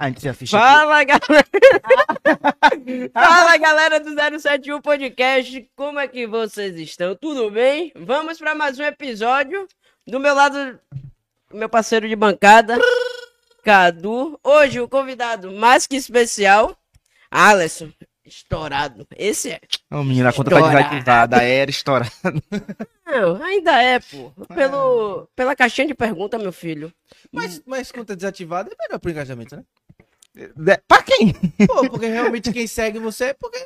A gente se assiste. Fala, galera! Fala, galera do 071 Podcast. Como é que vocês estão? Tudo bem? Vamos para mais um episódio. Do meu lado, meu parceiro de bancada, Cadu. Hoje, o convidado mais que especial, Alisson. Estourado. Esse é. Ô, menina, a conta tá Estourado. desativada. Era estourada. Não, ainda é, pô. Pelo, pela caixinha de pergunta, meu filho. Mas, mas conta desativada é melhor pro engajamento, né? De- Pra quem? Pô, porque realmente quem segue você é porque.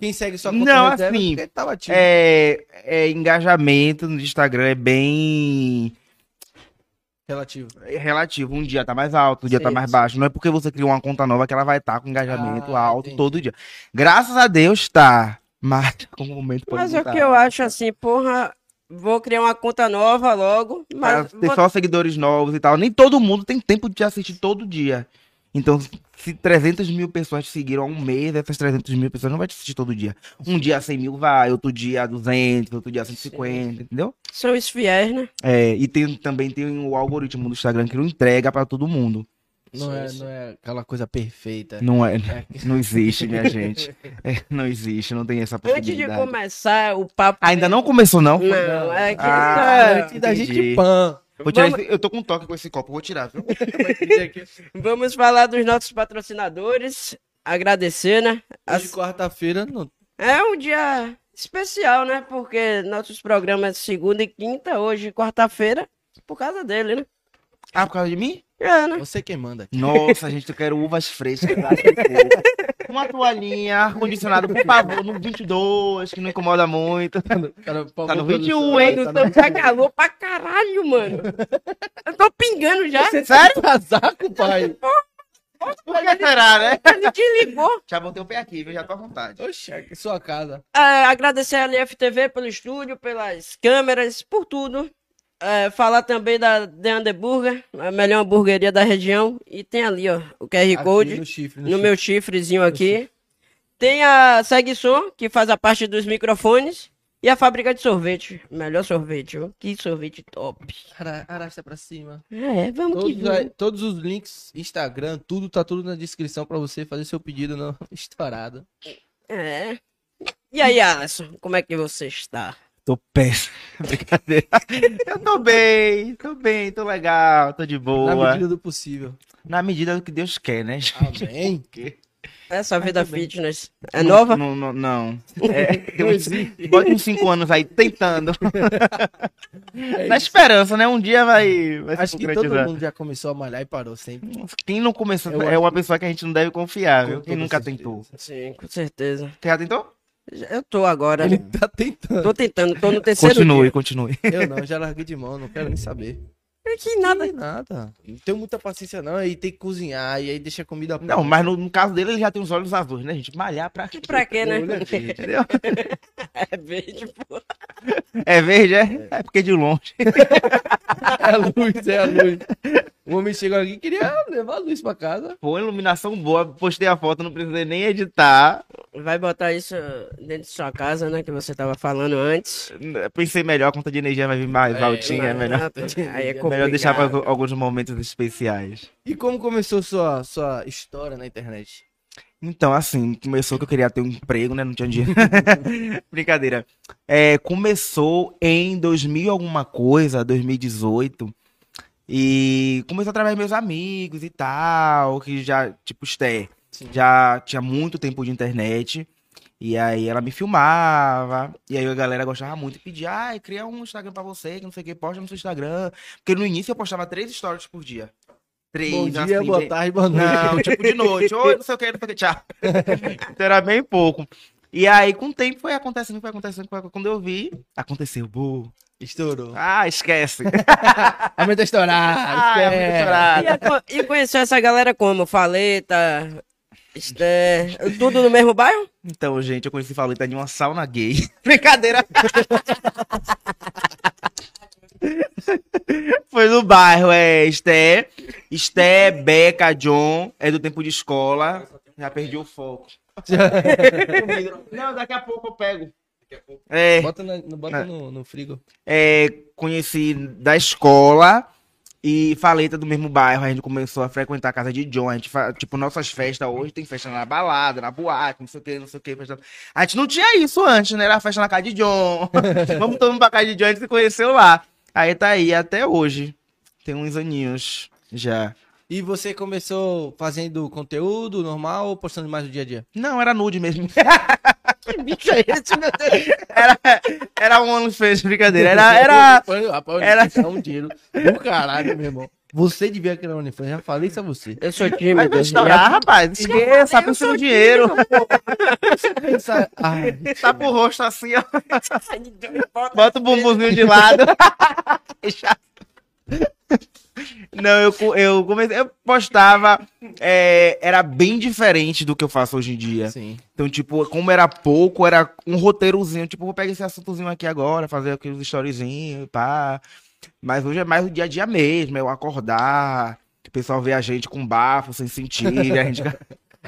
Quem segue sua conta Não, é assim, porque tava ativo. É, é, engajamento no Instagram é bem Relativo. relativo. Um dia tá mais alto, um dia tá Sim, mais sim. baixo. Não é porque você criou uma conta nova que ela vai estar com engajamento Ah, alto entendi. todo dia. Graças a Deus tá. Mas com o momento pode Mas é o que eu acho assim, porra. Vou criar uma conta nova logo. Pra Mas ter vou- só seguidores novos e tal. Nem todo mundo tem tempo de te assistir todo dia. Então, se 300 mil pessoas te seguiram há um mês, essas 300 mil pessoas não vai te assistir todo dia. Um dia 100 mil vai, outro dia 200, outro dia 150, entendeu? são os fiéis, né? É, e tem, também tem o algoritmo do Instagram que não entrega pra todo mundo. Não é, não é aquela coisa perfeita. Não é, É. não existe, minha gente. É, não existe, não tem essa Antes de possibilidade. começar o papo. Ainda não começou, não? Não, é que. Ah, Antes da gente pan. Vou tirar Vamos- esse- eu tô com um toque com esse copo, vou tirar, viu? Vamos falar dos nossos patrocinadores. Agradecer, né? Hoje, As- quarta-feira, não. É um dia especial, né? Porque nossos programas segunda e quinta, hoje, quarta-feira, por causa dele, né? Ah, por causa de mim? É, né? Você quem manda aqui. Nossa, gente, eu quero uvas frescas. coco. Uma toalhinha, ar-condicionado, por favor, no 22, que não incomoda muito. Cara, Tá no produção, 21, hein? tá Então tá calor pra caralho, mano. Eu tô pingando já. Sério? Casaco, pai. Por que será, né? Ele desligou. Já botei o pé aqui, viu? Já tô à vontade. Oxe, aqui é sua casa. É, agradecer a LFTV pelo estúdio, pelas câmeras, por tudo. É, falar também da The Underburger, a melhor hamburgueria da região. E tem ali, ó, o QR Aqui Code no chifre. no chifre. meu chifrezinho aqui. Tem a Segue Som, que faz a parte dos microfones. E a fábrica de sorvete. Melhor sorvete, ó. Que sorvete top. Ara- Arrasta pra cima. É, vamos que Todos, aí- vamos. todos os links, Instagram, tudo tá tudo na descrição pra você fazer seu pedido no estourado. É. E aí, Alisson, como é que você está? Tô péssimo. Brincadeira. Eu tô bem, tô bem, tô legal, tô de boa. Na medida do possível. Na medida do que Deus quer, né? Amém. Essa vida tô bem. fitness é Não- nova? Não, não. não. É, tem uns, bota uns 5 anos aí tentando. Na esperança, né? Um dia vai, vai se Acho que todo mundo já começou a malhar e parou sempre. Quem não começou Eu é uma pessoa que a gente não deve confiar, viu? Quem nunca certeza. tentou. Sim, com certeza. Você já tentou? Eu tô agora. Ele tá tentando. Tô tentando, tô no terceiro Continue, dia. continue. Eu não, já larguei de mão, não quero nem saber. É que nada. Não, nada. Não tenho muita paciência, não. Aí tem que cozinhar, e aí deixa a comida Não, mas no, no caso dele, ele já tem os olhos azuis, né, gente? Malhar pra quê? Pra quê, né? Gente. Entendeu? É verde, pô. É verde, é? É porque de longe. É a luz, é a luz. O homem chegou aqui e queria levar a luz pra casa. Pô, iluminação boa. Postei a foto, não precisei nem editar. Vai botar isso dentro de sua casa, né? Que você tava falando antes. Pensei melhor, a conta de energia vai vir mais É, altinha, é melhor. Aí é Melhor deixar para complicado. alguns momentos especiais. E como começou sua, sua história na internet? Então, assim, começou que eu queria ter um emprego, né? Não tinha dinheiro. Brincadeira. É, começou em 2000 e alguma coisa, 2018. E começou através dos meus amigos e tal, que já, tipo, Esther, já tinha muito tempo de internet. E aí ela me filmava. E aí a galera gostava muito e pedia, ai, cria um Instagram pra você, que não sei o que, posta no seu Instagram. Porque no início eu postava três stories por dia. Três, Bom dia, assim, boa tarde, boa noite. não, tipo de noite. Oi, não sei o que, não sei o que, tchau. então era bem pouco. E aí, com o tempo, foi acontecendo, foi acontecendo. Foi... Quando eu vi, aconteceu. Bu. Estourou. Ah, esquece. Aumenta a estourar. Ah, é muito esquece. estourado. E, e conheceu essa galera como? Faleta, Esté, tudo no mesmo bairro? Então, gente, eu conheci Faleta de uma sauna gay. Brincadeira. Foi no bairro, é Esté. Esté, Beca, John. É do tempo de escola. Já perdi o foco. Não, daqui a pouco eu pego. É, Bota, no, bota É. no, no frigo. é, conheci da escola. E Faleta do mesmo bairro, a gente começou a frequentar a casa de John. A gente, fa- tipo, nossas festas hoje tem festa na balada, na boate, não sei o que, não sei o que. Festa... A gente não tinha isso antes, né? Era festa na casa de John. Vamos todo mundo pra casa de John, a gente se conheceu lá. Aí tá aí até hoje. Tem uns aninhos já. E você começou fazendo conteúdo normal ou postando mais no dia a dia? Não, era nude mesmo. Que bicho é esse, meu Deus? Era, era um OnlyFans, brincadeira. Era, era, Rapaz, era- era... um dinheiro do caralho, meu irmão. Você devia criar um OnlyFans, já falei isso a você. Eu sou Vai tímido. estourar, rapaz. Esqueça, Eu pensa sou no dinheiro. Pensa- Ai, Tá pro rosto assim, ó. Bota- Bota o bumbumzinho de lado. Não, eu, eu comecei. Eu postava. é, era bem diferente do que eu faço hoje em dia. sim. Então, tipo, como era pouco, era um roteirozinho. Tipo, vou pegar esse assuntozinho aqui agora, fazer aqueles storyzinhos, pá. Mas hoje é mais o dia a dia mesmo, é eu acordar. O pessoal vê a gente com bafo, sem sentido. a gente...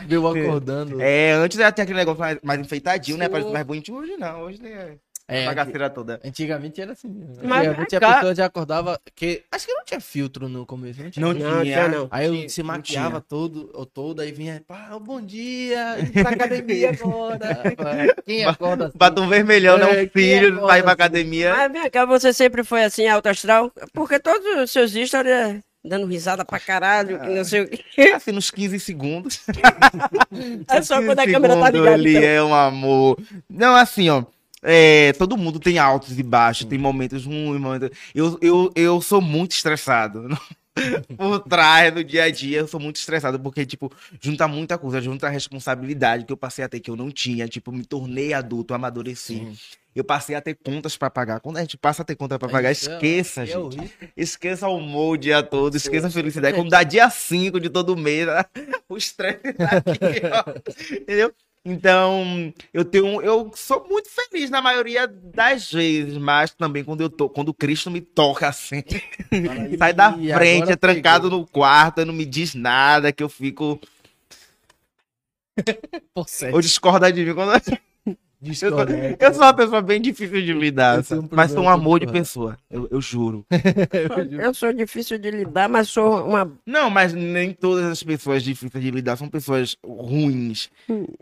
Deu acordando. É, antes era tinha aquele negócio mais, mais enfeitadinho, né? Sim. Parece mais bonitinho. Hoje não, hoje é É, a bagaceira toda. Antigamente era assim. mesmo. Mas, Antigamente a cara- pessoa já acordava. Que... Acho que não tinha filtro no começo, não tinha. Não, Não, tinha. não. Aí eu Tinha- se maquiava todo, ou toda, aí vinha, pá, bom dia, pra academia agora. Quem acorda assim? Batom vermelhão, né? É, Um filho, que vai pra assim. academia. Mas vem cá, você sempre foi assim, alto astral? Porque todos os seus stories é dando risada pra caralho, que não sei o quê. Assim, nos 15 segundos. É só 15 quando a câmera tá ligada. Ele então. é um amor. Não, assim, ó. É, todo mundo tem altos e baixos, tem momentos ruins, momentos... Eu, eu, eu sou muito estressado. Por trás do dia a dia, eu sou muito estressado, porque, tipo, junta muita coisa, junta a responsabilidade que eu passei a ter que eu não tinha. Tipo, me tornei adulto, amadureci. Sim. Eu passei a ter contas pra pagar. Quando a gente passa a ter conta pra pagar, é- esqueça, é gente. Esqueça o humor o dia todo, esqueça a felicidade. Quando dá dia 5 de todo mês, o estresse tá aqui, ó. Entendeu? Então, eu tenho. Eu sou muito feliz na maioria das vezes, mas também quando eu tô, quando o Cristo me toca assim, sai da frente, é trancado pegou. no quarto, não me diz nada, que eu fico. Ou discorda de mim. Quando... Eu, sou, Discorda. eu sou uma pessoa bem difícil de lidar, um mas sou um amor de pessoa, eu, eu juro. Eu sou difícil de lidar, mas sou uma. Não, mas nem todas as pessoas difíceis de lidar são pessoas ruins.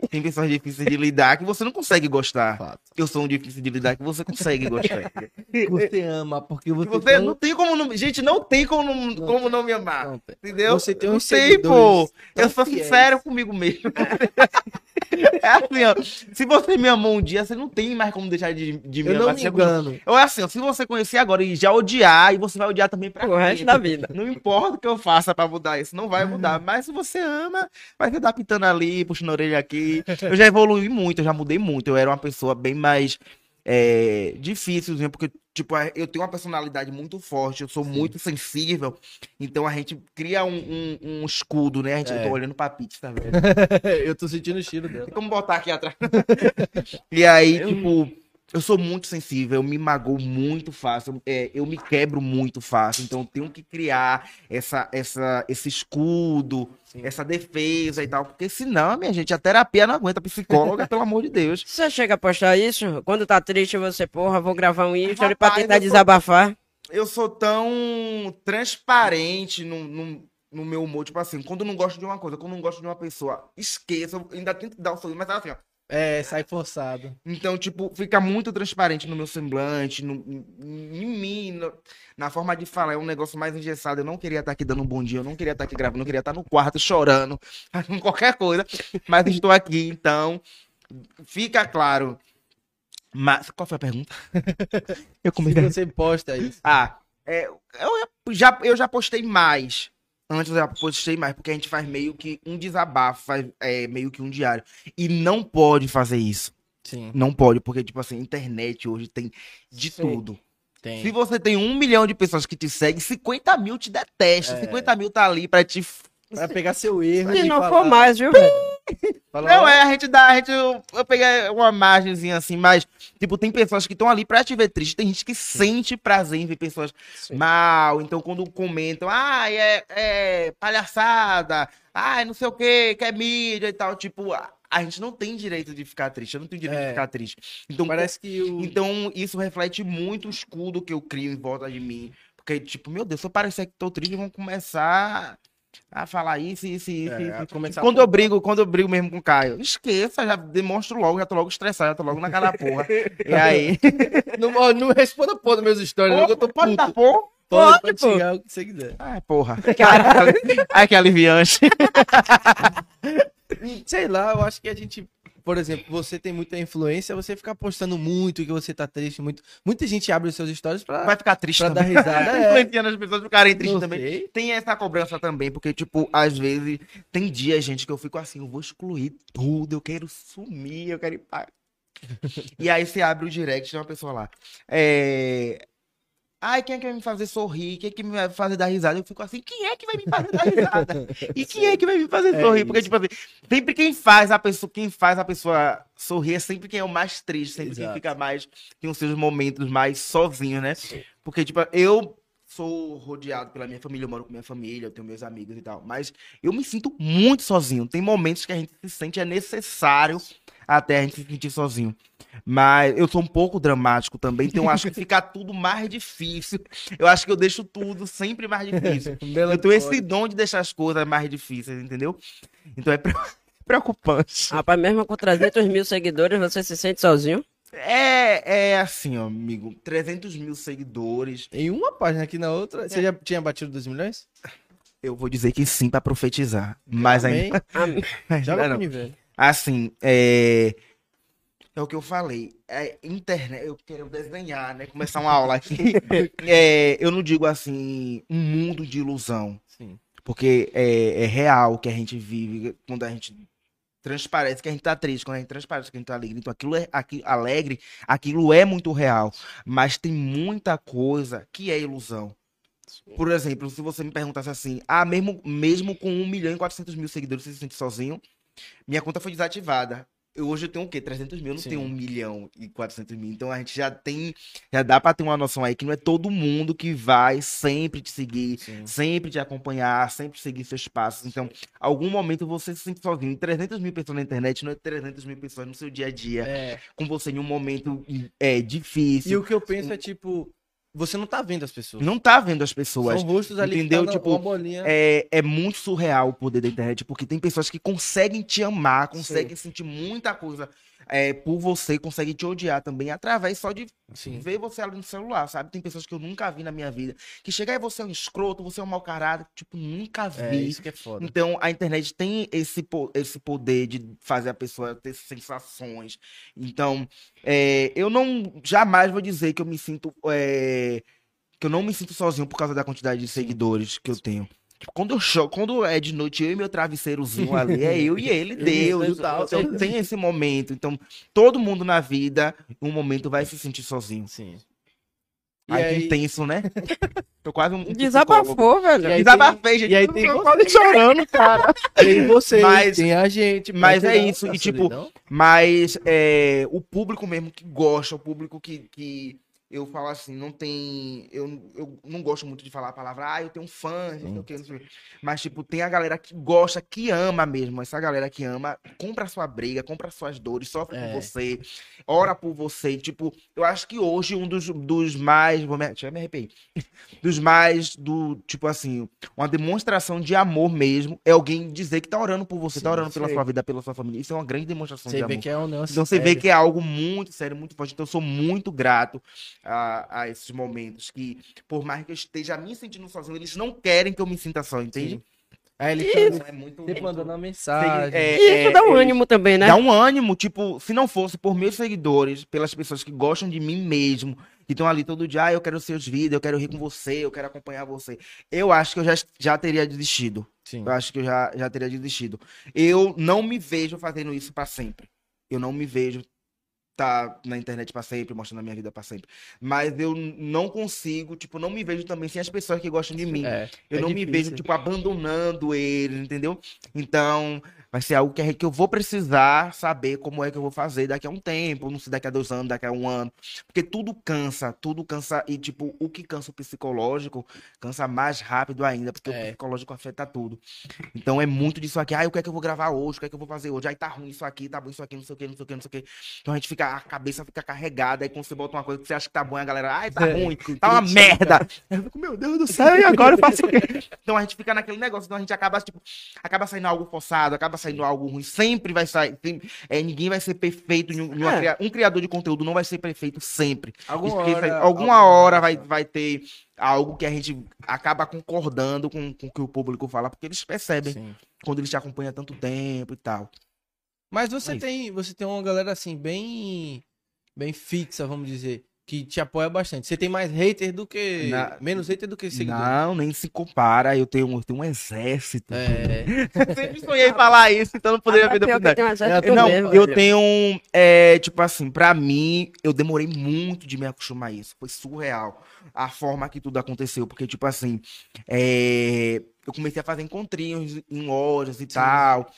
Tem pessoas difíceis de lidar que você não consegue gostar. Fato. Eu sou um difícil de lidar que você consegue gostar. Você ama, porque você, você tem- não tem como não. Gente, não tem como não, Não como não me amar. Não tem. Entendeu? Você tem não uns tem, seguidores pô. tão Eu sou fiéis. sincero comigo mesmo. é assim, ó. Se você me amou um dia, você não tem mais como deixar de, de me Eu não me Você- engano. Ou é assim, se você conhecer agora e já odiar, e você vai odiar também pra O resto sempre. da vida. Não importa o que eu faça pra mudar isso, não vai mudar. Mas se você ama, vai se adaptando ali, puxando a orelha aqui. Eu já evolui muito, eu já mudei muito. Eu era uma pessoa bem mais é, difícil, porque, tipo, eu tenho uma personalidade muito forte, eu sou muito sensível. Então a gente cria um, um- um escudo, né? A gente, É. Eu tô olhando pra pizza, tá vendo? eu tô sentindo o cheiro dela. Tem como botar aqui atrás. e aí, tipo, eu sou muito sensível, eu me magoo muito fácil, é, eu me quebro muito fácil, então eu tenho que criar essa, essa, esse escudo, Sim. essa defesa e tal, porque senão, minha gente, a terapia não aguenta, a psicóloga, pelo amor de Deus. Você chega a postar isso? Quando tá triste, você, porra, vou gravar um story pra tentar eu sou- desabafar. Eu sou tão transparente no, no, no meu humor, tipo assim, quando eu não gosto de uma coisa, quando não gosto de uma pessoa, esqueça, eu ainda tento dar um sorriso, mas assim, ó, É, sai forçado. Então, tipo, fica muito transparente no meu semblante, no, em mim, no- na forma de falar. É um negócio mais engessado. Eu não queria estar aqui dando um bom dia, eu não queria estar aqui gravando, eu queria estar no quarto chorando, qualquer coisa. Mas estou aqui, então, fica claro. Mas, qual foi a pergunta? eu Se comecei. você posta isso. Ah, é, eu, já, eu já postei mais. Antes eu já postei mais, porque a gente faz meio que um desabafo, faz é, meio que um diário. E não pode fazer isso. Sim, Não pode, porque, tipo assim, internet hoje tem de Sim. tudo. tem. Se você tem um milhão de pessoas que te seguem, 50 mil te detestam. É. 50 mil tá ali pra te. Pra pegar seu erro. Se e não falar- for mais, viu, velho? Falar, Não, é, a gente dá, a gente. Eu, eu peguei uma margenzinha assim, mas, tipo, tem pessoas que estão ali pra te ver triste. Tem gente que sente prazer em ver pessoas Sim. mal. Então, quando comentam, ah, é, é palhaçada, ah, não sei o que, que é mídia e tal, tipo, a, gente não tem direito de ficar triste. Eu não tenho direito É. de ficar triste. Então, Parece que o. Então, isso reflete muito o escudo que eu crio em volta de mim. Porque Porque, tipo, meu Deus, se eu parecer que tô triste, vão começar a falar isso, isso, isso, É, isso. quando a eu brigo, quando eu brigo mesmo com o Caio, esqueça, já demonstro logo, já tô logo estressado, já tô logo na cara da porra. E aí. Não, não responda porra dos meus stories, eu tô pode puto. dar porra? Pode, Pode, pode xingar o que você quiser. Ai, porra. Caralho. Ai, que aliviante. Sei lá, eu acho que a gente, por exemplo, você tem muita influência, você ficar postando muito que você tá triste, muito. Muita gente abre os seus stories pra, Vai ficar triste pra dar também. risada. É, Influenciando as pessoas ficarem tristes também. sei. Tem essa cobrança também, porque, tipo, às vezes tem dias, gente, que eu fico assim, eu vou excluir tudo, eu quero sumir, eu quero ir pra... E aí você abre o direct, tem uma pessoa lá. É... Ai, quem é que vai me fazer sorrir? Quem é que me vai fazer dar risada? Eu fico assim, quem é que vai me fazer dar risada? E quem é que vai me fazer É sorrir? Porque, isso. tipo assim, sempre quem faz a pessoa, quem faz a pessoa sorrir é sempre quem é o mais triste, sempre quem Exato. fica mais, tem os seus momentos mais sozinho, né? Porque, tipo, eu sou rodeado pela minha família, eu moro com minha família, eu tenho meus amigos e tal. Mas eu me sinto muito sozinho. Tem momentos que a gente se sente, é necessário até a gente se sentir sozinho. Mas eu sou um pouco dramático também, então eu acho que fica tudo mais difícil. Eu acho que eu deixo tudo sempre mais difícil. Eu tenho esse dom de deixar as coisas mais difíceis, entendeu? Então é pre- preocupante. Rapaz, mesmo com 300 mil seguidores, você se sente sozinho? É, é assim, ó, amigo. 300 mil seguidores. Em uma página aqui na outra, É. você já tinha batido 2 milhões? Eu vou dizer que sim pra profetizar. Mas ainda. Amém. ainda Joga não. universo. Assim, é. É o que eu falei. É internet. Eu quero desenhar, né? Começar uma aula aqui. É, eu não digo assim, um mundo de ilusão. Sim. Porque é, é real que a gente vive quando a gente transparece que a gente tá triste, quando a gente transparece que a gente tá alegre. Então aquilo é aqui, alegre, aquilo é muito real. Mas tem muita coisa que é ilusão. Por exemplo, se você me perguntasse assim, ah, mesmo, mesmo com 1 milhão e 400 mil seguidores, você se sente sozinho? Minha conta foi desativada. Eu, hoje eu tenho o quê? 300 mil, eu não Sim. tenho 1 milhão e 400 mil. Então a gente já tem, já dá pra ter uma noção aí que não é todo mundo que vai sempre te seguir, Sim. sempre te acompanhar, sempre seguir seus passos. Então, algum momento você se sente sozinho. 300 mil pessoas na internet não é 300 mil pessoas no seu dia a dia, É. com você em um momento é, difícil. E o que eu penso é tipo, você não tá vendo as pessoas. Não tá vendo as pessoas. São rostos ali entendeu? tá Tipo. É, é muito surreal o poder da internet, porque tem pessoas que conseguem te amar, conseguem sentir muita coisa é, por você, conseguem te odiar também, através só de Sim. ver você ali no celular, sabe? Tem pessoas que eu nunca vi na minha vida, que chega aí você é um escroto, você é um mau caráter, tipo, nunca É vi. isso que é foda. Então, a internet tem esse, esse poder de fazer a pessoa ter sensações. Então, é, eu não jamais vou dizer que eu me sinto. é, que eu não me sinto sozinho por causa da quantidade de seguidores que eu tenho. Tipo, quando eu quando é de noite, eu e meu travesseirozinho ali, é eu e ele, Deus e tal. Então, tem esse momento. Então, todo mundo na vida, em um momento, vai se sentir sozinho. Sim. E Aí, aí, intenso, né? Tô quase um. psicólogo. Desabafou, velho. E Desabafei, gente. e aí tem quase chorando, cara. tem você, Mas- tem a gente. mas é isso, e tipo, solidão. Mas é, o público mesmo que gosta, o público que, que eu falo assim, não tem. Eu, eu não gosto muito de falar a palavra, ah, eu tenho fãs, não sei não sei. Mas, tipo, tem a galera que gosta, que ama mesmo. Essa galera que ama, compra a sua briga, compra as suas dores, sofre É. por você, ora por você. Tipo, eu acho que hoje um dos, dos mais. Vou me, deixa eu me arrepiar. Dos mais, do, tipo assim, uma demonstração de amor mesmo é alguém dizer que tá orando por você, tá Sim, orando pela sei. sua vida, pela sua família. Isso é uma grande demonstração Você de vê amor. que é um Então você vê sério. que é algo muito sério, muito forte. Então eu sou muito grato a, a esses momentos que, por mais que eu esteja me sentindo sozinho, eles não querem que eu me sinta só, entende? Sim. Aí ele Isso. É muito, sempre mandando uma mensagem. É, E isso dá um ânimo também, né? Dá um ânimo, tipo, se não fosse por meus seguidores, pelas pessoas que gostam de mim mesmo, que estão ali todo dia, ah, eu quero seus vídeos, eu quero rir com você, eu quero acompanhar você. Eu acho que eu já, já teria desistido. Sim. Eu acho que eu já, já teria desistido. Eu não me vejo fazendo isso pra sempre. Eu não me vejo tá na internet pra sempre, mostrando a minha vida pra sempre. Mas eu não consigo, tipo, não me vejo também sem as pessoas que gostam de mim. É, Eu é não me difícil. vejo, tipo, abandonando eles, entendeu? Então, Vai ser algo que, é- que eu vou precisar saber como é que eu vou fazer daqui a um tempo, não sei, daqui a dois anos, daqui a um ano. Porque tudo cansa, tudo cansa. E, tipo, o que cansa o psicológico cansa mais rápido ainda, porque É. o psicológico afeta tudo. Então é muito disso aqui. Ah, o que é que eu vou gravar hoje? O que é que eu vou fazer hoje? Aí tá ruim isso aqui, tá bom isso aqui, não sei o que, não sei o que, não sei o que. Então a gente fica, a cabeça fica carregada. Aí quando você bota uma coisa que você acha que tá bom, a galera, ai, tá É, ruim, tá uma merda. Eu fico, meu Deus do céu, e agora eu faço o quê? Então a gente fica naquele negócio, então a gente acaba, tipo, acaba saindo algo forçado, acaba saindo algo ruim. Sempre vai sair. tem- é, ninguém vai ser perfeito. um- É. Um criador de conteúdo não vai ser perfeito sempre. Alguma hora, alguma alguma hora vai, vai ter algo que a gente acaba concordando com, com o que o público fala, porque eles percebem Sim. quando eles te acompanham há tanto tempo e tal. Mas você É tem, você tem uma galera assim, bem, bem fixa, vamos dizer, que te apoia bastante. Você tem mais hater do que. Na- Menos hater do que seguidor. Não, nem se compara. Eu tenho, eu tenho um exército. É. Sempre sonhei em falar isso, então não poderia Ah, ver certa Eu não, mesmo, eu tenho um. É, tipo assim, pra mim, eu demorei muito de me acostumar a isso. Foi surreal a forma que tudo aconteceu. Porque, tipo assim, é, eu comecei a fazer encontrinhos em lojas e tal.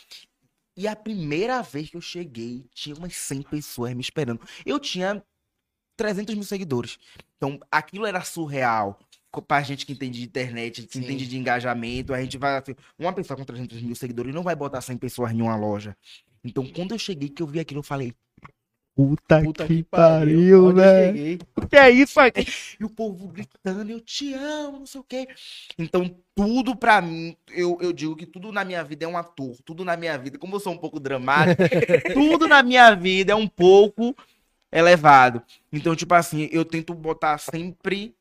E a primeira vez que eu cheguei, tinha umas 100 pessoas me esperando. Eu tinha 300 mil seguidores. Então, aquilo era surreal. Pra gente que entende de internet, que Sim. entende de engajamento, a gente vai assim, uma pessoa com 300 mil seguidores não vai botar 100 pessoas em uma loja. Então, quando eu cheguei, que eu vi aquilo, eu falei, puta, Puta que, que pariu, velho. cheguei. O que é isso aqui? E o povo gritando, eu te amo, não sei o quê. Então, tudo pra mim, eu, eu digo que tudo na minha vida é um ator. Tudo na minha vida, como eu sou um pouco dramático, tudo na minha vida é um pouco elevado. Então, tipo assim, eu tento botar sempre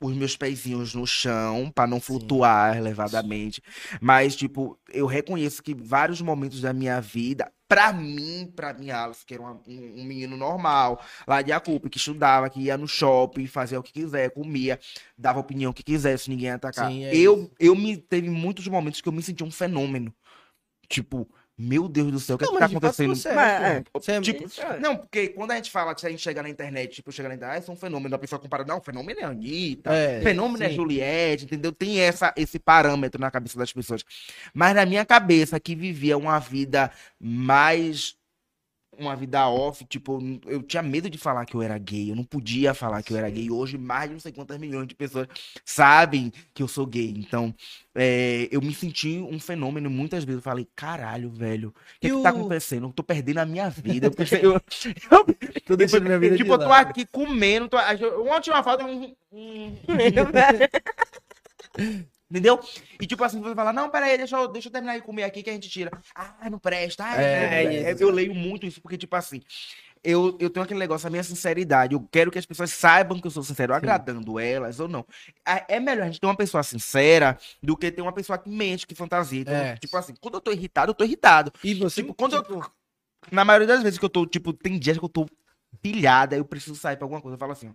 os meus pezinhos no chão pra não flutuar elevadamente. Mas, tipo, eu reconheço que vários momentos da minha vida, pra mim, pra mim, Alice, que era uma- um, um menino normal, lá de Acupe, que estudava, que ia no shopping, fazia o que quiser, comia, dava opinião que quisesse, ninguém ia atacar. Sim, é eu, isso. eu me teve muitos momentos que eu me senti um fenômeno. Tipo, meu Deus do céu, o que, é Não, que tá mas de fato acontecendo? você é, é- Tipo, Isso é. não, porque quando a gente fala, se a gente chega na internet, tipo, chega na internet, ah, isso é um fenômeno, a pessoa compara, não, o fenômeno é a Anitta, É, fenômeno é sim. Juliette, entendeu? Tem essa, esse parâmetro na cabeça das pessoas. Mas na minha cabeça, que vivia uma vida mais. Uma vida off, tipo, eu tinha medo de falar que eu era gay, eu não podia falar que eu era gay. Hoje, mais de não sei quantas milhões de pessoas sabem que eu sou gay. Então, é, eu me senti um fenômeno muitas vezes. Eu falei, caralho, velho, o que, E que tá acontecendo? Eu tô perdendo a minha vida. Eu, eu, eu, Tô deixando minha vida tipo, eu tô aqui comendo. Tô, uma foto. Um, um, entendeu? E tipo assim, você fala, não, peraí, deixa eu, deixa eu terminar de comer aqui que a gente tira. Ah, não presta. Ah, É, é, é é, eu leio muito isso, porque, tipo assim, eu, eu tenho aquele negócio, a minha sinceridade. Eu quero que as pessoas saibam que eu sou sincero, agradando elas ou não. Ah, É melhor a gente ter uma pessoa sincera do que ter uma pessoa que mente, que fantasia. Então, É. tipo assim, quando eu tô irritado, eu tô irritado. E você, Tipo, quando eu. Na maioria das vezes que eu tô, tipo, tem dias que eu tô pilhada, eu preciso sair pra alguma coisa. Eu falo assim, ó.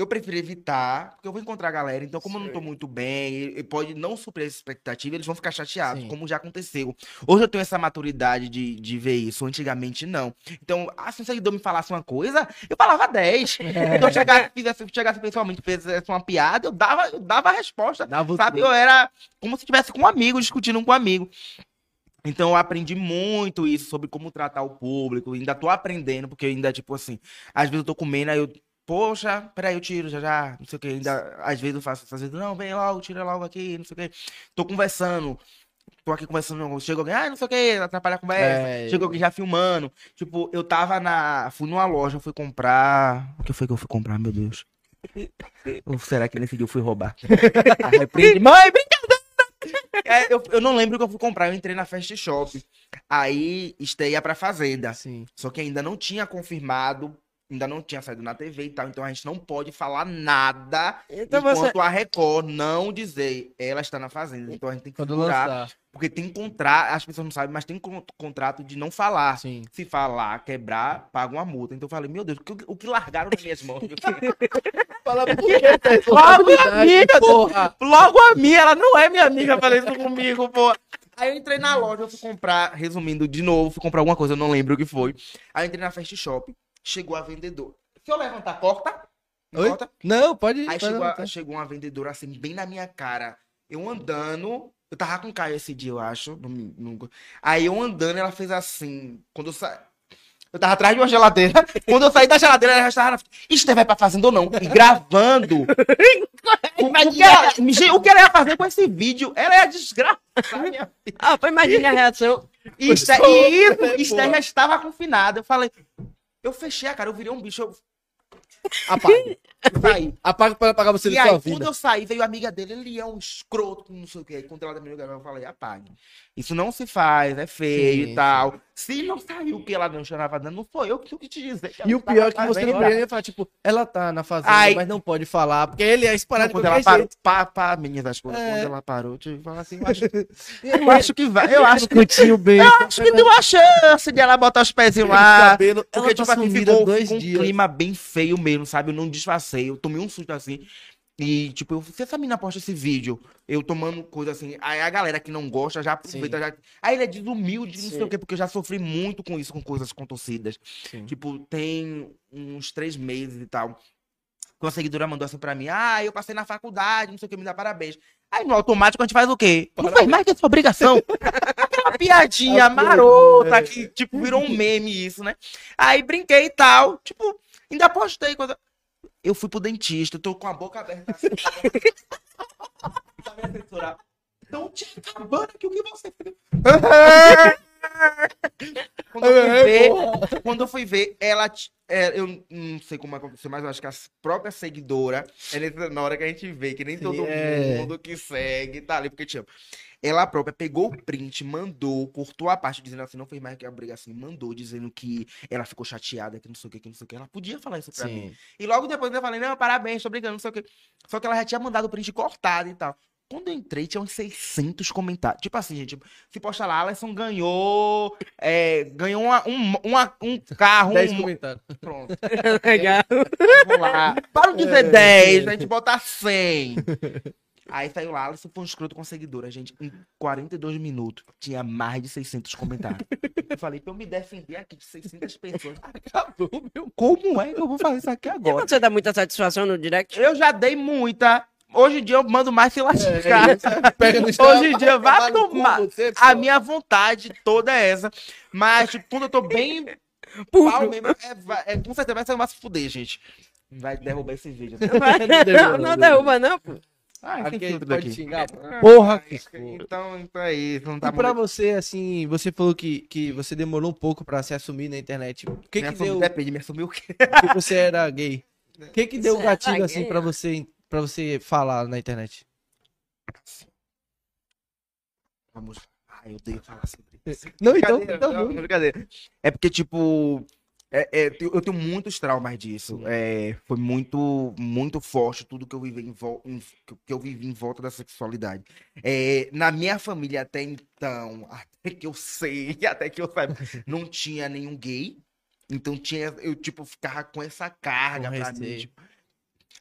Eu prefiro evitar, porque eu vou encontrar a galera. Então, como eu não tô muito bem, e- pode não suprir essa expectativa, eles vão ficar chateados, Sim. como já aconteceu. Hoje eu tenho essa maturidade de, de ver isso, antigamente não. Então, ah, se um seguidor me falasse uma coisa, eu falava 10. Então, eu chegasse, fizesse, chegasse pessoalmente, fizesse uma piada, eu dava, eu dava a resposta. Dava Sabe, eu era como se estivesse com um amigo, discutindo com um amigo. Então eu aprendi muito isso sobre como tratar o público. Ainda tô aprendendo, porque ainda, tipo assim, às vezes eu tô comendo, aí eu, poxa, peraí, eu tiro já já, não sei o que. Ainda, às vezes eu faço, às vezes, não, vem logo, tira logo aqui, não sei o que. Tô conversando, tô aqui conversando, chega alguém, ah, não sei o que, atrapalha a conversa. É. Chegou alguém já filmando. Tipo, eu tava na. Fui numa loja, fui comprar. O que foi que eu fui comprar, meu Deus? Ou será que nesse dia eu fui roubar? Arrepende. Mãe, brincadeira! É, eu, eu não lembro o que eu fui comprar, eu entrei na Fast Shop. Aí esteia pra fazenda. Sim. Só que ainda não tinha confirmado, ainda não tinha saído na TV e tal, então a gente não pode falar nada Então enquanto você. a Record não dizer ela está na fazenda. Então a gente tem que Quando lançar. porque tem contrato, as pessoas não sabem, mas tem con- contrato de não falar. Sim. Se falar, quebrar, paga uma multa. Então eu falei, meu Deus, o que, o que largaram nas minhas mãos? Fala por quê? Logo a amiga, porra. Logo a minha, ela não é minha amiga, falei isso comigo, pô. Aí eu entrei na loja, eu fui comprar, resumindo de novo, fui comprar alguma coisa, eu não lembro o que foi. Aí eu entrei na Fast Shop, chegou a vendedora. Se eu levantar, corta? Não Oi? corta? Não, pode. Aí chegou, a- chegou uma vendedora assim, bem na minha cara. Eu andando, Eu tava com o Caio esse dia, eu acho. não me- não- Aí eu andando, ela fez assim. Quando eu saí. Eu tava atrás de uma geladeira. Quando eu saí da geladeira, ela já estava. na- Isso vai pra fazenda ou não? E gravando. o, o que ela, o que ela ia fazer com esse vídeo? Ela minha filha. Ah, pô, imagine a reação. E e isso, isso já estava confinado. Eu falei. Eu fechei a cara, eu virei um bicho. Eu. saí. Apaga pra apagar você E da aí, sua quando vida. eu saí, veio a amiga dele, ele é um escroto, não sei o quê. Quando ela terminou de gravar, eu falei, apague. Isso não se faz, é feio Sim, e tal. Se não saiu o que ela não estava dando, não foi eu que tenho que te dizer. que E o pior é que você não poderia falar, tipo, ela tá na fazenda, Ai. mas não pode falar, porque ele é de Quando ela parou, pá, pá, meninas das coisas, É. quando ela parou, eu tive que falar assim, eu acho, eu acho que vai, eu acho que, Cantinho bem. eu acho que tem uma chance de ela botar os pezinhos lá. cabelo. Porque, Ela tipo tá assim, ficou, dois um dias. clima bem feio mesmo, sabe? Eu não disfarcei, eu tomei um susto assim. E, tipo, eu, se essa mina posta esse vídeo, eu tomando coisa assim, aí a galera que não gosta já aproveita, já... Aí ele é desumilde, não sei Sim. o quê, porque eu já sofri muito com isso, com coisas contorcidas. Sim. Tipo, tem uns três meses e tal. que Uma seguidora mandou assim pra mim, ah, eu passei na faculdade, não sei o que, me dá parabéns. Aí no automático a gente faz o quê? Não faz mais que a sua obrigação. Aquela piadinha marota é. que, tipo, virou um meme isso, né? Aí brinquei e tal, tipo, ainda postei coisa. Eu fui pro dentista, eu tô com a boca aberta assim. Tá me censurar. Então, te acabando aqui, o que você fez? Quando eu fui ver, quando eu fui ver, ela. é, eu não sei como aconteceu, mas eu acho que a própria seguidora. É nessa- na hora que a gente vê que nem Sim, todo é. mundo que segue tá ali porque te ama. Ela própria pegou o print, mandou, cortou a parte dizendo assim, não fez mais que a obrigação, mandou dizendo que ela ficou chateada, que não sei o que, que não sei o que. Ela podia falar isso pra mim. Sim. E logo depois eu falei, não, parabéns, tô brincando, não sei o que. Só que ela já tinha mandado o print cortado e tal. Quando eu entrei, tinha uns 600 comentários. Tipo assim, gente, se posta lá, Alisson ganhou, é, ganhou uma- um, uma- um carro, 10 um, comentários. pronto, Legal. vamos lá. Para de dizer É, 10, sim. a gente bota 100. Aí saiu lá, Alisson foi um escroto com a seguidora, gente. Em 42 minutos, tinha mais de 600 comentários. Eu falei, pra eu me defender aqui de 600 pessoas, Acabou, meu. como é que eu vou fazer isso aqui agora? Você dá muita satisfação no direct? Eu já dei muita. Hoje em dia eu mando mais se lascar. Pega no Hoje em dia, vá Tomar você, A minha vontade toda é essa. Mas, tipo, quando eu tô bem pau mesmo, é, é, com certeza vai ser uma se fuder, gente. Vai derrubar esse vídeo. Não, não derruba, não, pô. Ah, Aqui tem xingar. Ah, Porra, que. Então, então é isso. Não tá E pra muito- você, assim, você falou que, que você demorou um pouco pra se assumir na internet. O que me que assumi- deu Depende, me assumiu o quê? que você era gay? O que que deu Você gatilho, assim, gay, pra você, pra você falar na internet? Vamos. Ai, eu odeio falar sobre isso. Não, então, então não, brincadeira. É porque, tipo. é- é, eu tenho muitos traumas disso. É, foi muito, muito forte tudo que eu vivi em, vol- em- que eu vivi em volta da sexualidade. É, na minha família até então, até que eu sei, até que eu saiba, não tinha nenhum gay. Então tinha, eu tipo ficava com essa carga Com pra mim. tipo.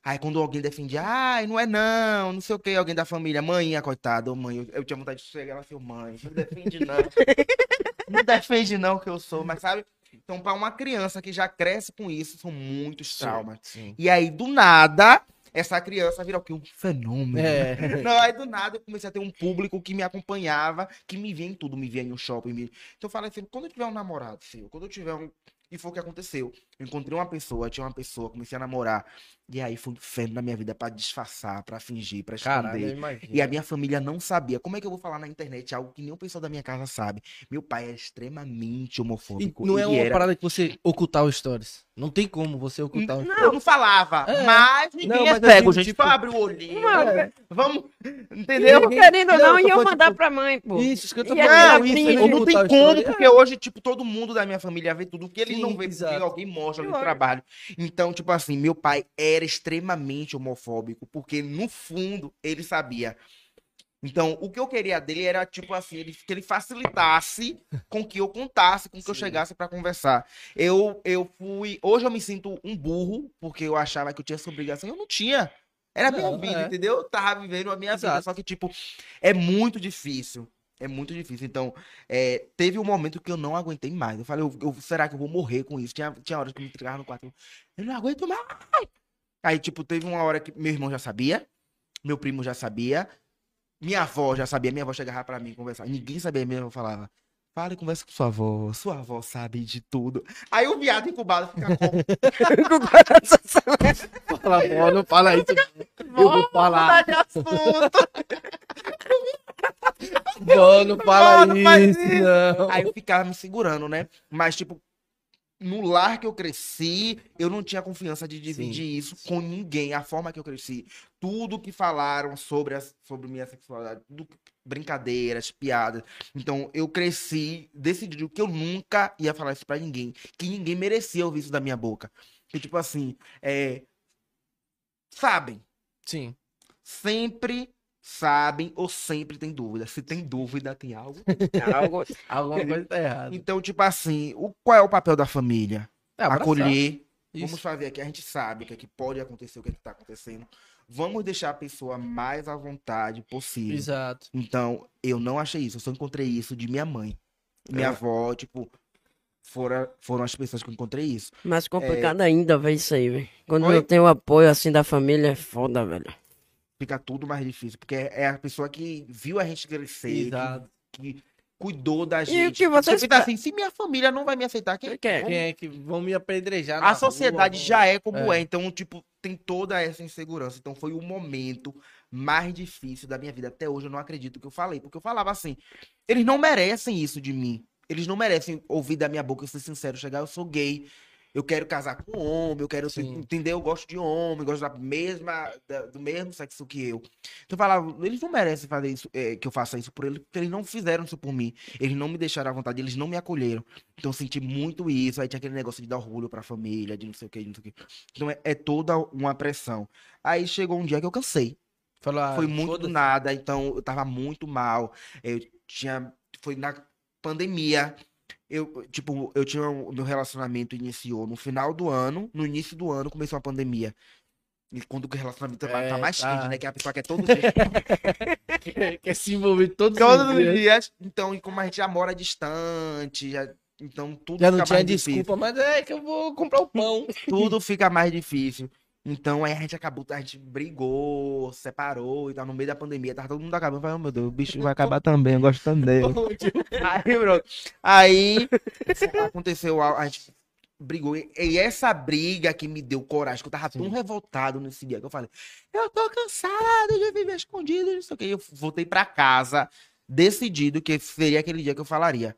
Aí quando alguém defendia, ai, não é não, não sei o que, alguém da família, mãe, coitada, mãe, eu, eu tinha vontade de chegar lá e mãe, não defende não. não defende não que eu sou, mas sabe? Então, pra uma criança que já cresce com isso, são muitos traumas. Sim. E aí, do nada, essa criança vira o quê? Um fenômeno. É. Não, aí do nada eu comecei a ter um público que me acompanhava, que me via em tudo, me via no shopping. Me... Então eu falei assim, quando eu tiver um namorado, filho, quando eu tiver um. E foi o que aconteceu. Eu encontrei uma pessoa, tinha uma pessoa, comecei a namorar. E aí foi um inferno na minha vida pra disfarçar, pra fingir, pra esconder. Caralho, eu. E a minha família não sabia. Como é que eu vou falar na internet algo que nenhum pessoal da minha casa sabe? Meu pai é extremamente E homofóbico. não é uma era- parada que você ocultar os stories. Não tem como você ocultar os Eu não falava, É. mas ninguém Não, é mas eu cego, gente. tipo- Só abre o olhinho. Não, É. Vamos. Entendeu? Eu, querendo ou Não, não, eu ia falando, mandar tipo, pra mãe, pô. Isso, isso que eu tô E falando. ela Não, isso não tem como, porque hoje, tipo, todo mundo da minha família vê tudo, que ele Sim, não vê, porque alguém mostra no trabalho. Então, tipo assim, meu pai era extremamente homofóbico, porque no fundo ele sabia. Então, o que eu queria dele era, tipo assim, ele, que ele facilitasse com que eu contasse, com que eu Sim. chegasse pra conversar. Eu, eu fui. Hoje eu me sinto um burro, porque eu achava que eu tinha essa obrigação. Eu não tinha. Era minha Não, vida, é. entendeu? Eu tava vivendo a minha vida. Exato. Só que, tipo, é muito difícil. É muito difícil. Então, é, teve um momento que eu não aguentei mais. Eu falei, eu- eu- será que eu vou morrer com isso? Tinha, tinha horas que eu me entregava no quarto. Eu não aguento mais. Aí, tipo, teve uma hora que meu irmão já sabia, meu primo já sabia. Minha avó já sabia, minha avó chegava pra mim conversar. Ninguém sabia, minha avó falava. Fala e conversa com sua avó. Sua avó sabe de tudo. Aí o viado incubado fica como? Fala, vó, não fala isso. Eu vou falar. De assunto. Vó, não fala Vó, não isso. não. Aí eu ficava me segurando, né? Mas, tipo, no lar que eu cresci, eu não tinha confiança de dividir Sim. isso com ninguém. A forma que eu cresci, tudo que falaram sobre, a, sobre minha sexualidade, tudo, brincadeiras, piadas. Então, eu cresci decidido que eu nunca ia falar isso pra ninguém. Que ninguém merecia ouvir isso da minha boca. Que, tipo assim, é. Sabem. Sim. Sempre sabem ou sempre tem dúvida. Se tem dúvida, tem algo. Algo... Alguma coisa tá errada. Então, tipo assim, o, qual é o papel da família? É. Acolher. Isso. Vamos fazer aqui, a gente sabe o que, é que pode acontecer, o que, é que tá acontecendo. Vamos deixar a pessoa mais à vontade possível. Exato. Então, eu não achei isso, eu só encontrei isso de minha mãe. Minha É. avó, tipo, fora, foram as pessoas que eu encontrei isso. Mais complicado ainda, velho, isso aí, velho. Quando Oi? não tem o apoio assim da família, é foda, velho. Fica tudo mais difícil, porque é a pessoa que viu a gente crescer, Exato. que, que cuidou da E o gente. que você Você fica assim, se minha família não vai me aceitar, quem Você quer? Quem é que vão me apedrejar? A sociedade rua, já é como É. é. então, tipo, tem toda essa insegurança. Então, foi o momento mais difícil da minha vida. Até hoje, eu não acredito que eu falei, porque eu falava assim: eles não merecem isso de mim. Eles não merecem ouvir da minha boca, eu ser sincero, chegar, eu sou gay. Eu quero casar com homem, eu quero Sim. entender, eu gosto de homem, gosto da mesma, da- do mesmo sexo que eu. Então eu falava, eles não merecem fazer isso, é, que eu faça isso por eles, porque eles não fizeram isso por mim. Eles não me deixaram à vontade, eles não me acolheram. Então eu senti muito isso. Aí tinha aquele negócio de dar orgulho pra família, de não sei o que, de não sei o que. Então é, é toda uma pressão. Aí chegou um dia que eu cansei. Ah, Foi muito do nada, então eu tava muito mal. Eu tinha. Foi na pandemia. Eu, tipo, eu tinha. O meu relacionamento iniciou no final do ano. No início do ano começou a pandemia. E quando o relacionamento tá- É, tá mais tá. quente, né? Que a pessoa quer todo dia. Quer, quer se envolver todos, todos os dias. dias. Então, e como a gente já mora distante, já, então tudo Já não fica tinha mais difícil. desculpa, mas é que eu vou comprar o pão. tudo fica mais difícil. Então aí a gente acabou, a gente brigou, separou e tal, no meio da pandemia, tava todo mundo acabando, falei, oh, meu Deus, o bicho vai acabar também, eu gosto tanto dele. Aí, bro, aí aconteceu, algo, a gente brigou, e e essa briga que me deu coragem, que eu tava tão Sim. revoltado nesse dia, que eu falei, eu tô cansado de viver escondido, não sei o que, eu voltei pra casa, decidido que seria aquele dia que eu falaria.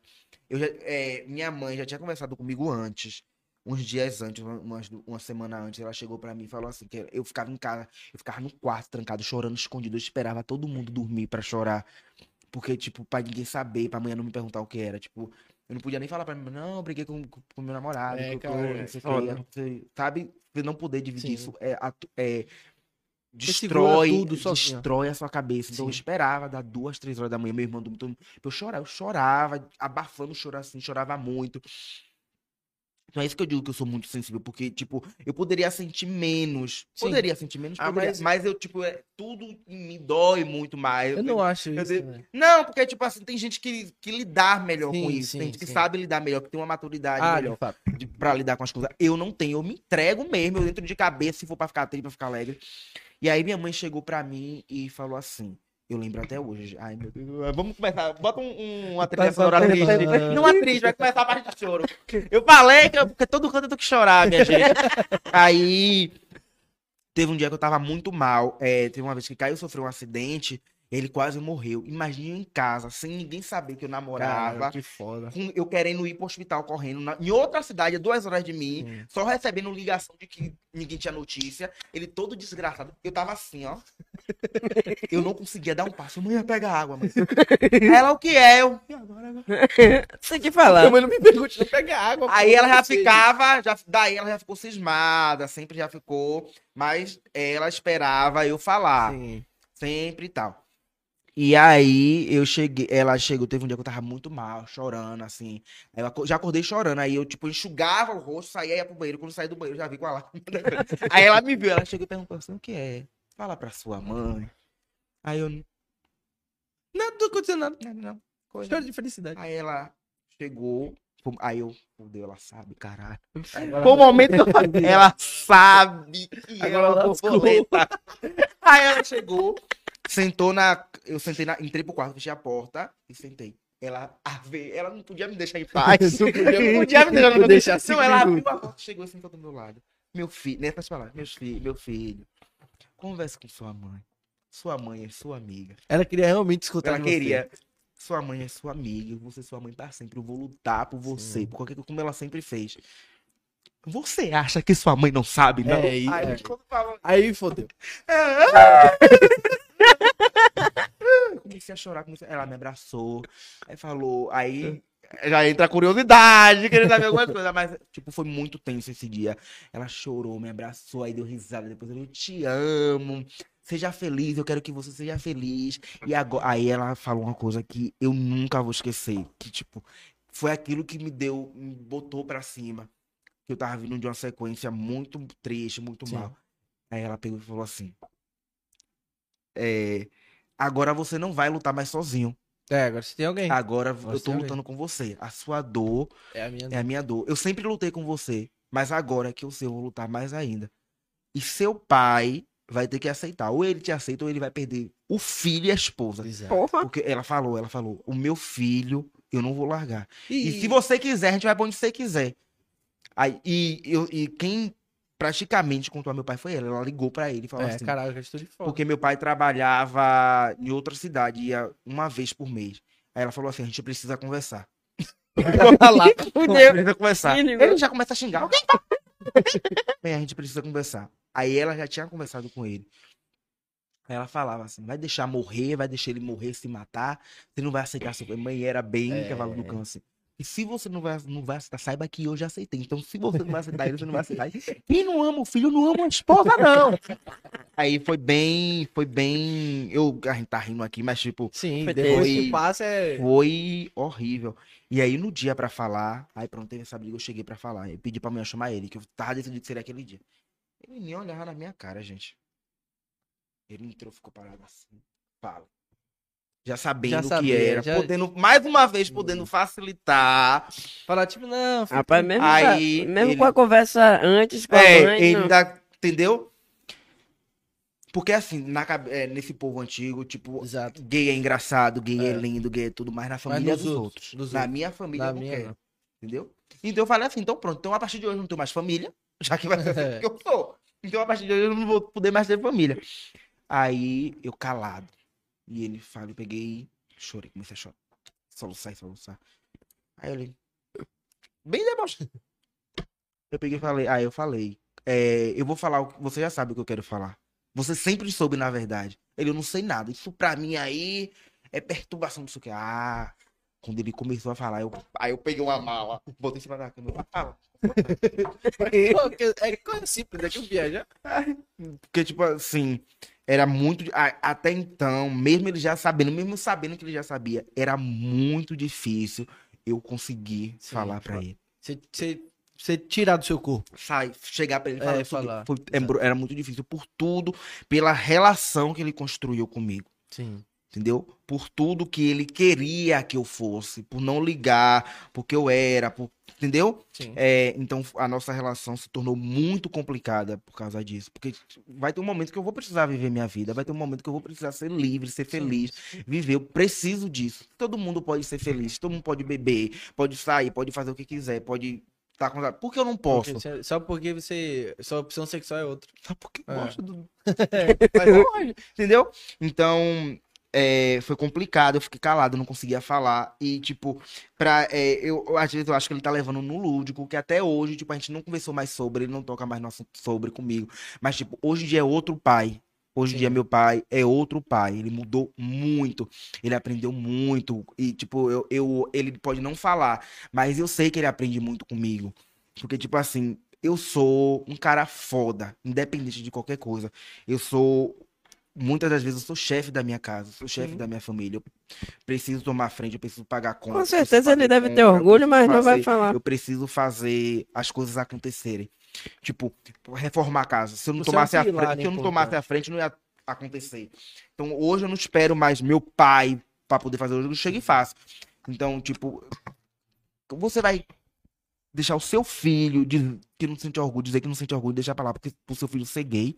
Eu já- é, minha mãe já tinha conversado comigo antes, uns dias antes, uma, uma semana antes, ela chegou pra mim e falou assim, que eu ficava em casa, eu ficava no quarto, trancado, chorando, escondido, eu esperava todo mundo dormir pra chorar, porque, tipo, pra ninguém saber, pra amanhã não me perguntar o que era, tipo, eu não podia nem falar pra mim, não, eu briguei com, com meu namorado, É, que eu cara, não sei o que, sabe, você não poder dividir Sim. isso, é, é, destrói, tudo sozinho. destrói a sua cabeça. Então eu Sim. esperava dar duas, três horas da manhã, meu irmão dormindo, eu chorar, eu chorava, abafando o choro assim, chorava muito. Então é isso que eu digo que eu sou muito sensível, porque, tipo, eu poderia sentir menos. Sim. Poderia sentir menos, Ah, poderia, mas- mas... eu, tipo, é, tudo mim dói muito mais. Eu não acho isso. de- né? Não, porque, tipo assim, tem gente que, que lidar melhor Sim, com isso. sim, tem gente que sabe lidar melhor, que tem uma maturidade Ah, melhor de pra lidar com as coisas. Eu não tenho, eu me entrego mesmo, eu dentro de cabeça, se for pra ficar triste, pra ficar alegre. E aí minha mãe chegou pra mim e falou assim. Eu lembro até hoje. Ai, meu Deus. Vamos começar. Bota um, um- uma trilha Tá sonora triste. tentando. Não é triste, vai começar a parte de choro. Eu falei que eu- porque todo canto eu tenho que chorar, minha gente. Aí teve um dia que eu tava muito mal. É, teve uma vez que Caio sofreu um acidente. Ele quase morreu. Imagina eu em casa, sem ninguém saber que eu namorava. Cara, que foda. com- eu querendo ir pro hospital correndo na- em outra cidade, a duas horas de mim, Sim. só recebendo ligação de que ninguém tinha notícia. Ele todo desgraçado. Eu tava assim, ó. Eu não conseguia dar um passo. Mãe, pega água, mãe. Ela, o que é? Eu. "E agora, agora?" Você que falar. Minha mãe não me pergunte, não pega água. Aí ela já ficava, já, daí ela já ficou cismada, sempre já ficou, mas ela esperava eu falar. Sim. Sempre e tal. E aí eu cheguei, ela chegou, teve um dia que eu tava muito mal, chorando, assim. Eu já acordei chorando, aí eu, tipo, enxugava o rosto, saía ia pro banheiro. Quando eu saí do banheiro, eu já vi com a lágrima. aí ela me viu, ela chegou e perguntou assim, o que é? Fala pra sua mãe. Aí eu, não, Não, aconteceu nada. não, não. coisa Choro de felicidade. Aí ela chegou, aí eu, meu Deus, ela sabe, caralho. Agora- Foi o momento que eu falei, ela sabe que Agora ela é uma borboleta. Aí ela chegou, Sentou na. Eu sentei na. Entrei pro quarto, fechei a porta e sentei. Ela, a ver, ela não podia me deixar em paz. Não podia- não podia me deixar, não deixar cinco ela abriu a porta, chegou e sentou do meu lado. Meu filho, nessas palavras, meus filhos, meu filho, converse com sua mãe. Sua mãe é sua amiga. Ela queria realmente escutar Ela de você. queria. Sua mãe é sua amiga, você é sua mãe para sempre. Eu vou lutar por você, Sim. por qualquer coisa, como ela sempre fez. Você acha que sua mãe não sabe, não? É, e- Aí, é. Aí fodeu. comecei a chorar, comecei... ela me abraçou, aí falou, aí já entra a curiosidade, querendo saber alguma coisa, mas, tipo, foi muito tenso esse dia. Ela chorou, me abraçou, aí deu risada, depois eu, eu te amo, seja feliz, eu quero que você seja feliz. E agora, aí ela falou uma coisa que eu nunca vou esquecer, que, tipo, foi aquilo que me deu, me botou pra cima, que eu tava vindo de uma sequência muito triste, muito Sim. mal. Aí ela pegou e falou assim, é, agora você não vai lutar mais sozinho. É, agora se tem alguém. Agora eu Você tô é alguém. lutando com você. A sua dor É a minha. é a minha dor. Eu sempre lutei com você, mas agora que eu sei, eu vou lutar mais ainda. E seu pai vai ter que aceitar. Ou ele te aceita, ou ele vai perder o filho e a esposa. Exato. Porra. Porque ela falou, ela falou, o meu filho eu não vou largar. E, E se você quiser, a gente vai pra onde você quiser. Aí, e, eu, e quem praticamente contou meu pai foi ela. Ela ligou pra ele e falou É, assim. caralho, que atitude foda. Porque meu pai trabalhava em outra cidade, ia uma vez por mês. Aí ela falou assim: a gente precisa conversar. lá. Precisa conversar. Ele já começa a xingar. Alguém tá- Bem, a gente precisa conversar. Aí ela já tinha conversado com ele. Aí ela falava assim: vai deixar morrer, vai deixar ele morrer, se matar. Você não vai aceitar seu mãe era bem É. cavalo do câncer. E se você não vai, não vai aceitar, saiba que eu já aceitei. Então, se você não vai aceitar ele, você não vai aceitar. Quem não ama o filho, não ama a esposa, não. Aí foi bem, foi bem. Eu, a gente tá rindo aqui, mas tipo, Sim, Foi depois que passa é. foi horrível. E aí no dia pra falar, aí pronto, teve essa briga, eu cheguei pra falar. Eu pedi pra mulher chamar ele, que eu tava decidido que seria aquele dia. Ele nem olhava na minha cara, gente. Ele entrou, ficou parado assim. Fala. Já sabendo o que era, já- podendo, mais uma vez, podendo facilitar. Falar, tipo, não, filho, Rapaz, mesmo, Aí, com a- mesmo ele- com a conversa antes com a É, mãe, ele ainda, entendeu? Porque assim, na, é, nesse povo antigo, tipo, Exato. gay é engraçado, gay é, É. lindo, gay é tudo, mas na Mas família nos dos outros, outros. dos Na outros. minha família Na não minha, quero. não. Entendeu? Então eu falei assim, então pronto, então a partir de hoje eu não tenho mais família, já que vai ser É. o que eu sou. Então a partir de hoje eu não vou poder mais ter família. Aí eu calado. E ele fala, eu peguei, chorei, comecei a chorar. Soluçar e soluçar. Aí ele. Bem debochado. Eu peguei e falei, aí eu falei. é, eu vou falar, você já sabe o que eu quero falar. Você sempre soube, na verdade. Ele, eu não sei nada. Isso pra mim aí é perturbação disso que. Ah, quando ele começou a falar, eu, aí eu peguei uma mala, botei em cima da cama. eu, Fala. É coisa simples, é que eu viajar. Porque, tipo assim, era muito. Até então, mesmo ele já sabendo, mesmo sabendo que ele já sabia, era muito difícil eu conseguir Sim, falar pra ele. Você, tirar do seu corpo. Sai, chegar pra ele e É, falar. falar. Foi- é, era muito difícil por tudo, pela relação que ele construiu comigo. Sim. Entendeu? Por tudo que ele queria que eu fosse, por não ligar, porque eu era, por- entendeu? Sim. É, então a nossa relação se tornou muito complicada por causa disso. Porque vai ter um momento que eu vou precisar viver minha vida, vai ter um momento que eu vou precisar ser livre, ser feliz, viver. Eu preciso disso. Todo mundo pode ser feliz, todo mundo pode beber, pode sair, pode fazer o que quiser, pode estar com. Por que eu não posso? Porque você- só porque você. Sua opção sexual é outra. Só porque eu É. gosto do. Pode, entendeu? Então. É, foi complicado, eu fiquei calado, não conseguia falar. E, tipo, pra, é, eu, às vezes eu acho que ele tá levando no lúdico, que até hoje, tipo, a gente não conversou mais sobre, ele não toca mais no assunto sobre comigo. Mas, tipo, hoje em dia é outro pai. Hoje em dia, meu pai é outro pai. Ele mudou muito. Ele aprendeu muito. E, tipo, eu, eu, ele pode não falar, mas eu sei que ele aprende muito comigo. Porque, tipo assim, eu sou um cara foda, independente de qualquer coisa. Eu sou. Muitas das vezes eu sou chefe da minha casa, sou chefe da minha família. Eu preciso tomar frente, eu preciso pagar conta. Com certeza ele fazer deve ter compra, eu orgulho, mas não vai fazer- falar. Eu preciso fazer as coisas acontecerem. Tipo, reformar a casa. Se eu não Você é um tomasse a frente, se eu não tomasse a frente, não ia acontecer. Então hoje eu não espero mais meu pai pra poder fazer hoje, eu chego e faço. Então, tipo, você vai deixar o seu filho de, que não sente orgulho, dizer que não sente orgulho, deixar pra lá porque pro seu filho ser gay.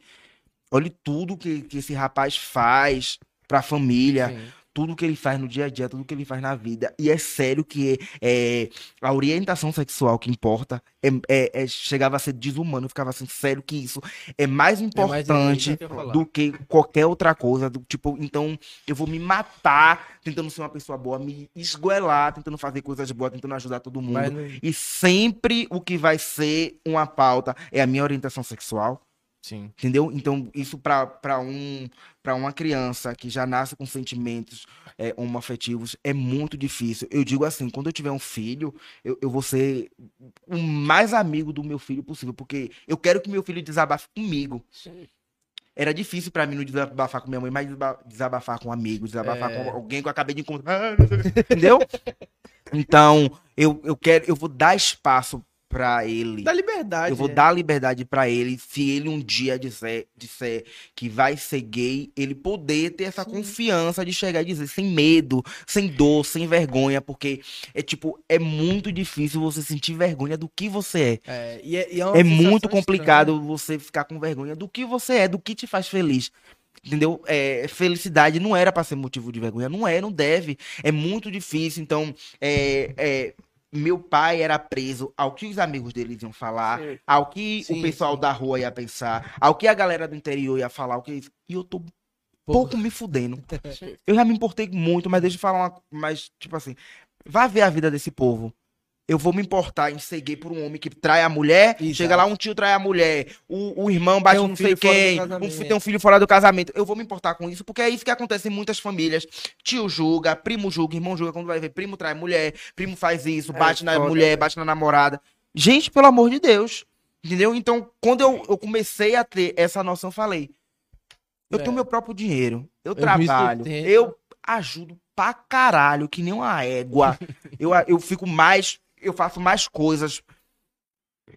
Olhe tudo que, que esse rapaz faz pra família, Sim. tudo que ele faz no dia a dia, tudo que ele faz na vida. E é sério que é, a orientação sexual que importa é, é- é- chegava a ser desumano. Ficava assim, sério que isso é mais É mais importante falar. do que qualquer outra coisa. Do, tipo, então eu vou me matar tentando ser uma pessoa boa, me esgoelar, tentando fazer coisas boas, tentando ajudar todo mundo. Mas E sempre o que vai ser uma pauta é a minha orientação sexual. Sim. Entendeu? Então, isso pra pra um, pra uma criança que já nasce com sentimentos é, homoafetivos é muito difícil. Eu digo assim, quando eu tiver um filho, eu, eu vou ser o mais amigo do meu filho possível, porque eu quero que meu filho desabafe comigo. Era difícil pra mim não desabafar com minha mãe, mas desaba- desabafar com um amigo, desabafar É. com alguém que eu acabei de encontrar. Entendeu? Então, eu, eu quero, eu vou dar espaço pra ele. Dá liberdade. Eu vou né? dar liberdade pra ele, se ele um dia disser, disser que vai ser gay, ele poder ter essa confiança de chegar e dizer sem medo, sem dor, sem vergonha, porque é tipo, é muito difícil você sentir vergonha do que você é. É, e é, e é É muito estranha. complicado você ficar com vergonha do que você é, do que te faz feliz. Entendeu? É, felicidade não era pra ser motivo de vergonha. Não é, não deve. É muito difícil. Então, é, é, meu pai era preso ao que os amigos dele iam falar, Sim. ao que Sim, o pessoal sim. da rua ia pensar, ao que a galera do interior ia falar, o que isso. E eu tô pouco me fudendo. Eu já me importei muito, mas deixa eu falar uma. Mas, tipo assim, vai ver a vida desse povo. Eu vou me importar em ser gay por um homem que trai a mulher, Exato. chega lá, um tio trai a mulher, o, o irmão bate Tem um não sei quem, um, tem um filho fora do casamento. Eu vou me importar com isso, porque é isso que acontece em muitas famílias. Tio julga, primo julga, irmão julga, quando vai ver, primo trai mulher, primo faz isso, É bate na foda, mulher, né? bate na namorada. Gente, pelo amor de Deus. Entendeu? Então, quando eu, eu comecei a ter essa noção, eu falei: eu É. tenho meu próprio dinheiro, eu, Eu trabalho, eu ajudo pra caralho, que nem uma égua. eu, eu fico mais, eu faço mais coisas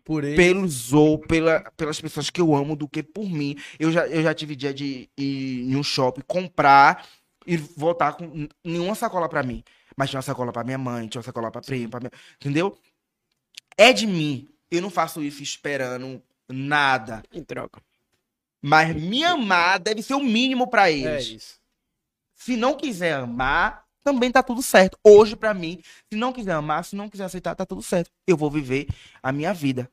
Por ele. pelos ou pela, pelas pessoas que eu amo do que por mim. Eu já, eu já tive dia de ir em um shopping, comprar e voltar com nenhuma sacola pra mim. Mas tinha uma sacola pra minha mãe, tinha uma sacola pra prima, pra minha... entendeu? É de mim. Eu não faço isso esperando nada. Em troca. Mas me amar deve ser o mínimo pra É eles. isso. Se não quiser amar, também tá tudo certo. Hoje, pra mim, se não quiser amar, se não quiser aceitar, tá tudo certo. Eu vou viver a minha vida.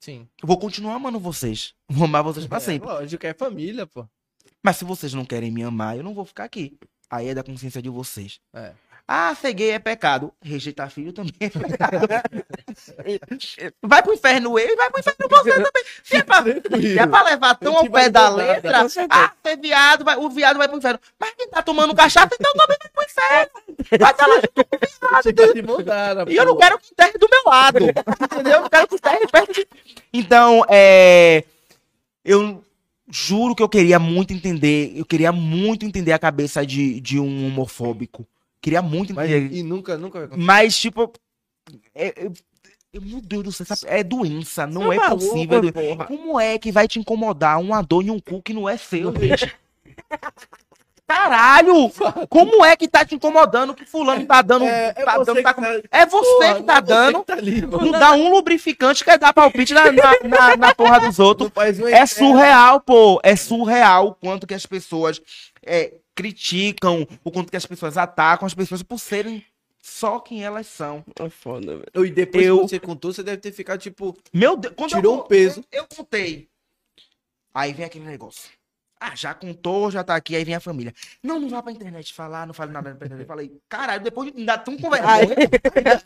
Sim. Eu vou continuar amando vocês. Vou amar vocês pra É, sempre. lógico, é família, pô. Mas se vocês não querem me amar, eu não vou ficar aqui. Aí é da consciência de vocês. É. Ah, ser gay é pecado. Rejeitar filho também é pecado. vai pro inferno eu e vai pro inferno você também. Se é pra, se é pra levar tão ao pé da letra, ah, ser viado, vai, o viado vai pro inferno. Mas quem tá tomando cachaça, então também vai pro inferno. Vai estar lá junto com o viado. Mudar, E eu não quero que enterre do meu lado. entendeu? Eu não quero que enterre perto de... Então, é... Eu juro que eu queria muito entender... Eu queria muito entender a cabeça de, de um homofóbico. Queria muito Mas, entender. e nunca, nunca vai acontecer. Mas, tipo... É, é- é- meu Deus do céu, é doença. Não é, maluco, possível. é porra. Como é que vai te incomodar uma dor em um cu que não é seu, gente? Caralho! Como é que tá te incomodando que fulano tá dando... É, é tá você dando que tá tá- com- é você Porra, que tá é você dando. que tá ali. Não dá um lubrificante, quer dar palpite na, na, na, na porra dos outros. É surreal, pô. É surreal o quanto que as pessoas é, criticam, o quanto que as pessoas atacam as pessoas por serem só quem elas são. É foda, velho. E depois Eu- que você contou, você deve ter ficado tipo. Meu Deus, quando Tirou eu, um peso. Eu, eu contei. Aí vem aquele negócio. Ah, já contou, já tá aqui, aí vem a família. Não, não vá pra internet falar, não fale nada pra internet. Eu falei, caralho, depois de ainda tão com vergonha.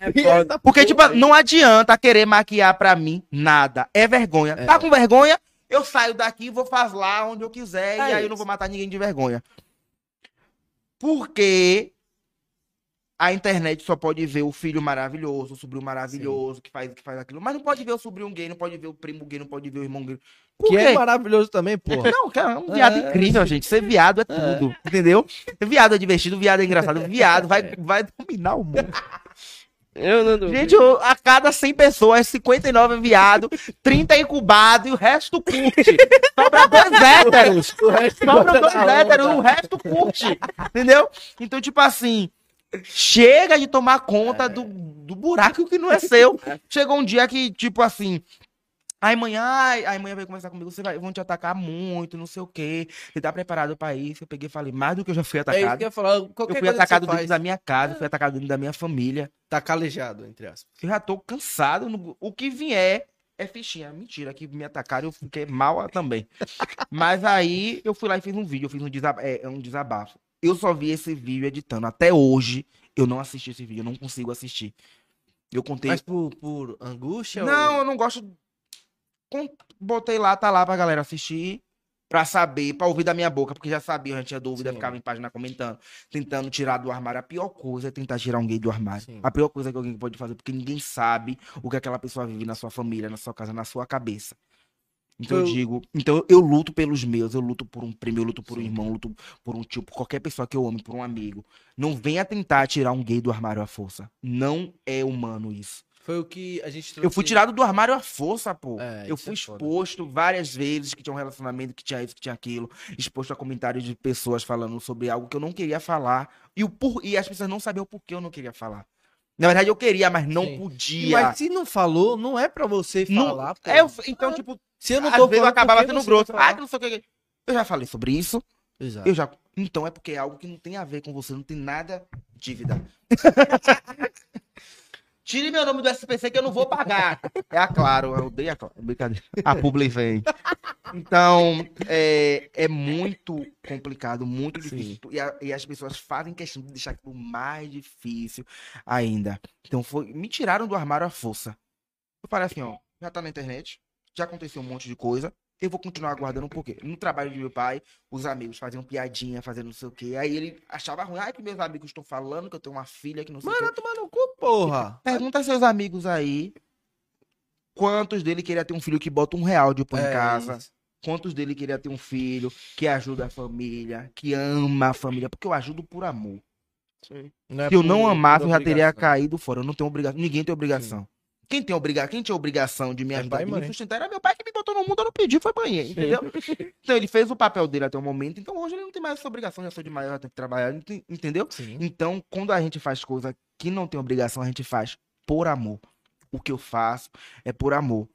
É. Porque, tipo, não adianta querer maquiar pra mim nada. É vergonha. Tá com vergonha? Eu saio daqui vou fazer lá onde eu quiser. É e aí eu isso. não vou matar ninguém de vergonha. Porque a internet só pode ver o filho maravilhoso, o sobrinho maravilhoso, que faz, que faz aquilo. Mas não pode ver o sobrinho gay, não pode ver o primo gay, não pode ver o irmão gay. Por Que quê? é maravilhoso também, porra. Não, cara, é um viado É. incrível, gente. Ser viado é tudo, entendeu? Viado é divertido, viado é engraçado. Viado vai, vai dominar o mundo. Eu não duvido. Gente, eu- a cada 100 pessoas, 59 é viado, 30 é incubado e o resto curte. Sobra dois héteros. O resto Sobra dois héteros, o resto curte. Entendeu? Então, tipo assim, chega de tomar conta do, do buraco que não é seu. Chegou um dia que, tipo assim, Aí amanhã, ai, aí amanhã veio conversar comigo, você vai, vão te atacar muito, não sei o quê. Você tá preparado pra isso? Eu peguei e falei, mais do que eu já fui É isso atacado. que eu ia falar. eu Qualquer fui coisa que atacado dentro faz, da minha casa, fui atacado dentro da minha família. Tá calejado, entre aspas. Eu já tô cansado. no- O que vier é fichinha. Mentira, que me atacaram eu fiquei mal também. Mas aí eu fui lá e fiz um vídeo, eu fiz um, desab é, um desabafo. Eu só vi esse vídeo editando. Até hoje eu não assisti esse vídeo, eu não consigo assistir. Eu contei. Mas por, por angústia? Não, ou... eu não gosto. Botei lá, tá lá pra galera assistir. Pra saber, pra ouvir da minha boca, porque já sabia, já tinha dúvida, Sim. ficava em página comentando, tentando tirar do armário. A pior coisa é tentar tirar um gay do armário. Sim. A pior coisa que alguém pode fazer, porque ninguém sabe o que aquela pessoa vive na sua família, na sua casa, na sua cabeça. Então eu, Eu- digo, então eu luto pelos meus, eu luto por um primo, eu luto por um Sim. irmão, eu luto por um tio, por qualquer pessoa que eu ame, por um amigo. Não venha tentar tirar um gay do armário à força. Não é humano isso. Foi o que a gente Eu fui tirado do armário à força, pô. É, eu fui é foda. exposto várias vezes que tinha um relacionamento, que tinha isso, que tinha aquilo. Exposto a comentários de pessoas falando sobre algo que eu não queria falar. E, o por... e as pessoas não sabiam o porquê eu não queria falar. Na verdade, eu queria, mas não Sim. podia. Mas se não falou, não é pra você Não- falar. pô. É, eu- então, Ah, tipo, se eu não às tô vezes eu acabava por que sendo grosso. Ah, que não sei o que. Eu já falei sobre isso. Exato. Eu já. Então é porque é algo que não tem a ver com você, não tem nada dívida. Tire meu nome do SPC que eu não vou pagar. É a Claro, eu odeio a Claro. Brincadeira. A Publi vem. Então, é, é muito complicado, muito Sim. difícil. E, a- e as pessoas fazem questão de deixar aquilo mais difícil ainda. Então, foi, me tiraram do armário à força. Eu falei assim, ó, já tá na internet, já aconteceu um monte de coisa, eu vou continuar aguardando um pouquinho. No trabalho de meu pai, os amigos faziam piadinha, fazendo não sei o quê. Aí ele achava ruim, ai que meus amigos estão falando que eu tenho uma filha que não sei o quê. Mano, tomar no cu, porra. Pergunta aos seus amigos aí, quantos dele queria ter um filho que bota um real de pão em É casa? isso. Quantos dele queria ter um filho que ajuda a família, que ama a família? Porque eu ajudo por amor. Não é Se eu não amasse, eu já teria caído fora. Eu não tenho obrigação. Ninguém tem obrigação. Quem tem obrigação? Quem tinha obrigação de me É ajudar, e de me sustentar, era meu pai que me botou no mundo, eu não pedi, foi banheiro, entendeu? então ele fez o papel dele até o momento, então hoje ele não tem mais essa obrigação, já sou de maior, tenho que trabalhar, ent- entendeu? Sim. Então, quando a gente faz coisa que não tem obrigação, a gente faz por amor. O que eu faço é por amor.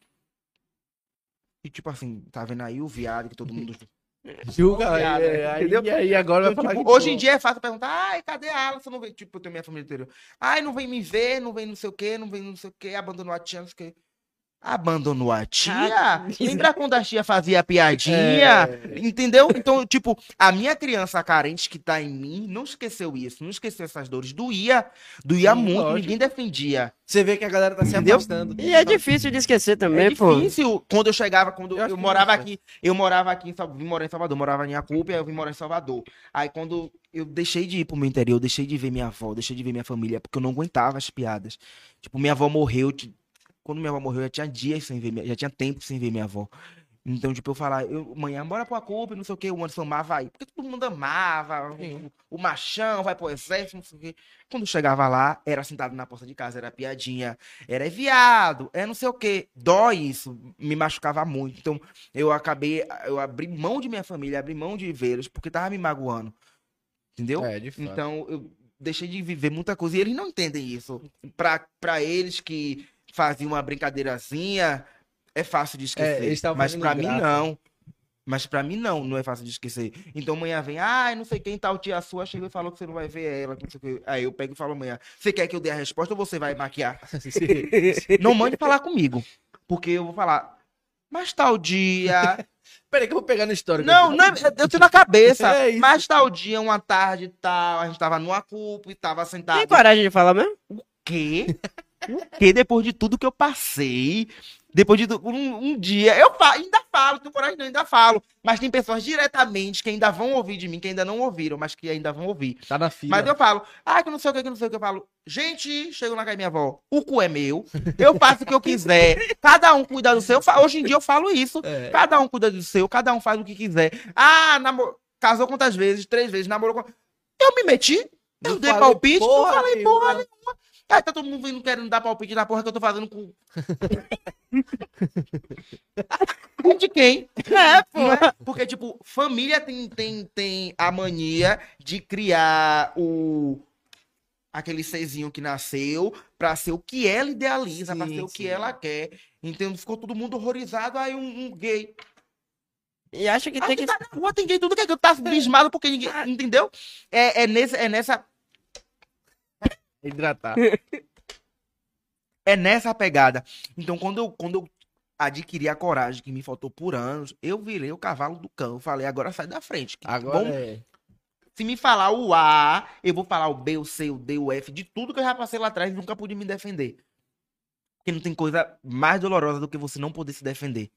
E tipo assim, tá vendo aí o viado que todo mundo. Julga é, aí, entendeu? E aí agora vai Então, falar tipo, hoje em dia é fácil perguntar, ai, cadê a Alan? Você não vem, tipo, eu tenho minha família inteira. Ai, não vem me ver, não vem não sei o quê, não vem não sei o quê, abandonou a tia, não sei o quê. Abandonou a tia? Ah, Lembra quando a tia fazia piadinha? É. Entendeu? Então, tipo, a minha criança carente que tá em mim não esqueceu isso, não esqueceu essas dores. Doía, doía Sim, muito, lógico. ninguém defendia. Você vê que a galera tá se Entendeu? afastando. E é difícil de esquecer também, É pô. difícil quando eu chegava, quando Eu eu, que morava aqui, eu morava aqui em Salvador, vim morar em Salvador, morava em aí eu vim morar em Salvador. Aí quando eu deixei de ir pro meu interior, eu deixei de ver minha avó, deixei de ver minha família, porque eu não aguentava as piadas. Tipo, minha avó morreu, quando minha avó morreu, eu já tinha dias sem ver, minha- já tinha tempo sem ver minha avó. Então, tipo, eu falar, eu, amanhã bora pro Acupe, não sei o que, o Anderson amava aí. Porque todo mundo amava, o, o machão vai pro exército, não sei o quê. Quando chegava lá, era sentado na porta de casa, era piadinha, era viado, é não sei o quê. Dói isso, me machucava muito. Então, eu acabei, eu abri mão de minha família, abri mão de vê-los, porque tava me magoando. Entendeu? É, de fato. Então, eu deixei de viver muita coisa. E eles não entendem isso. Pra, pra eles que faziam uma brincadeirazinha, é fácil de esquecer. eles estavam Mas pra mim, não. Mas pra mim, não, não é fácil de esquecer. Então amanhã vem, ai, não sei quem tal tia sua chegou e falou que você não vai ver ela. que não sei o quê. Aí eu pego e falo amanhã, você quer que eu dê a resposta ou você vai maquiar? Não mande falar comigo. Porque eu vou falar, mas tal dia. Peraí que eu vou pegar no histórico. Não, não, eu tenho na cabeça. É isso. Mas tal dia, uma tarde e tal, a gente tava numa culpa e tava sentado. Tem coragem de falar mesmo? O quê? Depois de tudo que eu passei, depois de um, um dia, eu fa- ainda falo, tenho coragem não, ainda falo. Mas tem pessoas diretamente que ainda vão ouvir de mim, que ainda não ouviram, mas que ainda vão ouvir. Tá na fila. Mas eu falo, ah, que não sei o que, que não sei o que. Eu falo, gente, chego na casa da minha avó, o cu é meu, eu faço o que eu quiser, cada um cuida do seu. Hoje em dia eu falo isso, É. cada um cuida do seu, cada um faz o que quiser. Ah, namor... casou quantas vezes? Três vezes, namorou. Eu me meti, eu Não dei palpite, não porra falei porra nenhuma. Aí tá todo mundo vindo querendo dar palpite na porra que eu tô fazendo com. É de quem? É, pô. É? Porque, tipo, família tem, tem, tem a mania de criar o. Aquele serzinho que nasceu pra ser o que ela idealiza, pra Sim, ser o que sim. ela quer. Então ficou todo mundo horrorizado, aí um, um gay. E acha que Ah, tem que. tá na rua, tem gay, tudo que é que eu tá bismado porque ninguém. Entendeu? É, é, nesse, é nessa. Hidratar. É nessa pegada. Então, quando eu, quando eu adquiri a coragem que me faltou por anos, eu virei o cavalo do cão. Eu falei, agora sai da frente. Agora bom é. Se me falar o A, eu vou falar o B, o C, o D, o F, de tudo que eu já passei lá atrás e nunca pude me defender. Porque não tem coisa mais dolorosa do que você não poder se defender.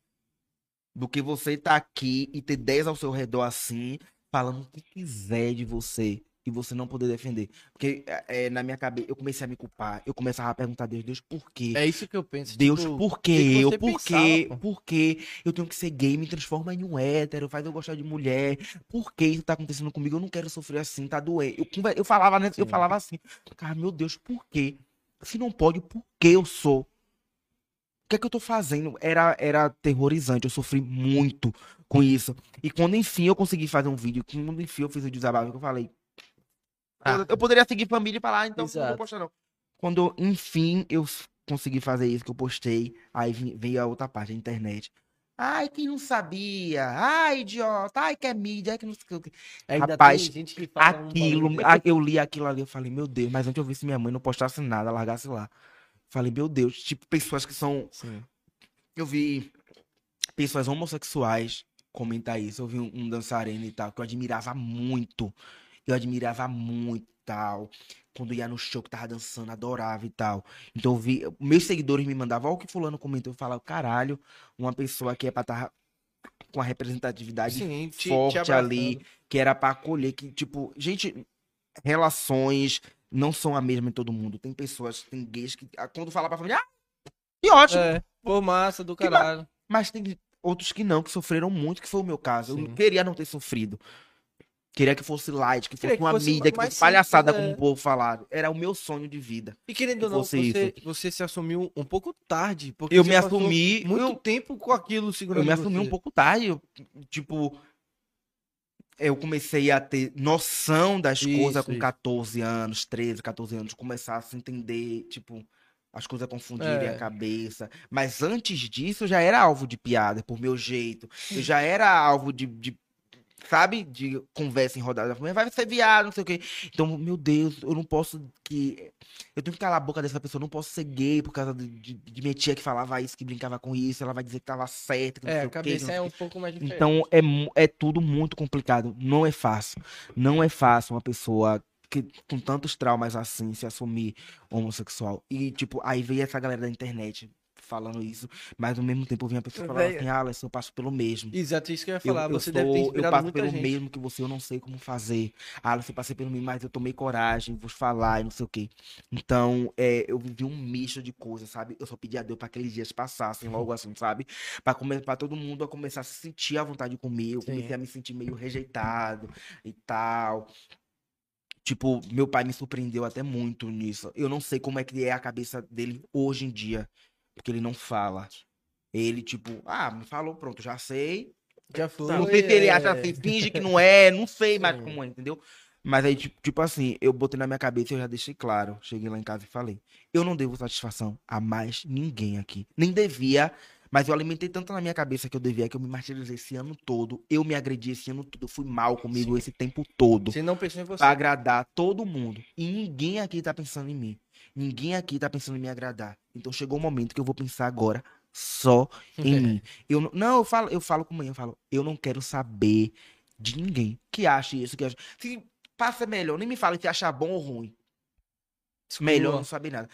Do que você estar aqui e ter 10 ao seu redor assim, falando o que quiser de você e você não poder defender. Porque é, é, na minha cabeça, eu comecei a me culpar. Eu começava a perguntar a Deus, Deus, por quê? É isso que eu penso. Deus, tipo, por que eu? Por quê? Por que eu tenho que ser gay? Me transforma em um hétero, faz eu gostar de mulher. Por que isso tá acontecendo comigo? Eu não quero sofrer assim, tá doendo. Eu, eu falava, né? Eu falava assim, cara, meu Deus, por quê? Se não pode, por que eu sou? O que é que eu tô fazendo? Era, era aterrorizante, eu sofri muito com isso. E quando enfim eu consegui fazer um vídeo, quando enfim eu fiz o desabafo, eu falei. Ah. Eu, poderia seguir família falar, ah, então não Exato. vou postar não. Quando enfim eu consegui fazer isso, que eu postei, aí vi- veio a outra parte, a internet. Ai, quem não sabia? Ai, idiota. Ai, que é mídia. Ai, que não sei o que. Rapaz, tem gente que um Aquilo, a- eu li aquilo ali, eu falei, meu Deus, mas antes eu visse minha mãe não postasse nada, largasse lá. Falei, meu Deus, tipo, pessoas que são. Sim. Eu vi pessoas homossexuais comentar isso. Eu vi um, um dançarino e tal, que eu admirava muito. Eu admirava muito e tal. Quando ia no show que tava dançando, adorava e tal. Então eu vi. Meus seguidores me mandavam, olha o que fulano comentou. Eu falava, caralho, uma pessoa que é pra estar com a representatividade Sim, te- te forte abraçando. ali, que era pra acolher, que, tipo, gente, relações não são a mesma em todo mundo. Tem pessoas, tem gays que, ah, quando fala pra família, ah, que ótimo. É, pô, massa do Que caralho. Mas tem outros que não, que sofreram muito, que foi o meu caso. Eu Sim. não queria não ter sofrido. Queria que fosse light, que fosse que uma fosse mídia, que fosse palhaçada, simples, como é. o povo falava. Era o meu sonho de vida. E querendo ou não, você, você se assumiu um pouco tarde. Porque Eu me assumi- Muito eu- tempo com aquilo segurando Eu me assumi você. um pouco tarde, eu, tipo, eu comecei a ter noção das Isso, coisas com isso. 14 anos, 13, 14 anos, começar a se entender, tipo, as coisas confundirem É. a cabeça. Mas antes disso, eu já era alvo de piada, por meu jeito. Eu já era alvo de, de, sabe, de conversa em rodada. Mas vai ser viado, não sei o quê. Então, meu Deus, eu não posso que... Eu tenho que calar a boca dessa pessoa, eu não posso ser gay por causa de, de, de minha tia que falava isso, que brincava com isso, ela vai dizer que tava certa, que não É, a o quê, cabeça não é um pouco mais diferente. então é, é tudo muito complicado. Não é fácil. Não é fácil uma pessoa que com tantos traumas assim se assumir homossexual. E, tipo, aí veio essa galera da internet falando isso, mas ao mesmo tempo eu vi uma pessoa falando assim, ah, Alisson, eu passo pelo mesmo. Exato, isso que eu ia Eu, falar. eu você sou- deve ter eu inspirado passo muita pelo gente. mesmo que você, eu não sei como fazer. Ah, você passei pelo mesmo, mas eu tomei coragem, vou falar e não sei o quê. Então, é, eu vivi um misto de coisas, sabe? Eu só pedi a Deus para aqueles dias passassem logo assim, sabe? Para come... pra todo mundo a começar a se sentir à vontade comigo. Eu comecei a me sentir meio rejeitado e tal. Tipo, meu pai me surpreendeu até muito nisso. Eu não sei como é que é a cabeça dele hoje em dia, porque ele não fala. Ele, tipo, ah, me falou, pronto, já sei. Já foi. Não sei se ele acha é. assim, finge que não é, não sei mais Sim. como é, entendeu? Mas aí, tipo, tipo assim, eu botei na minha cabeça e eu já deixei claro. Cheguei lá em casa e falei: eu não devo satisfação a mais ninguém aqui. Nem devia, mas eu alimentei tanto na minha cabeça que eu devia, que eu me martirizei esse ano todo. Eu me agredi esse ano todo. Eu fui mal comigo esse tempo todo. Você não pensou em você. Pra agradar todo mundo. E ninguém aqui tá pensando em mim. Ninguém aqui tá pensando em me agradar. Então chegou o momento que eu vou pensar agora só em mim. Eu não, eu falo, eu falo com mãe, eu falo, eu não quero saber de ninguém que ache isso, que ache. Se passa melhor, nem me fala se achar bom ou ruim. Melhor não saber nada.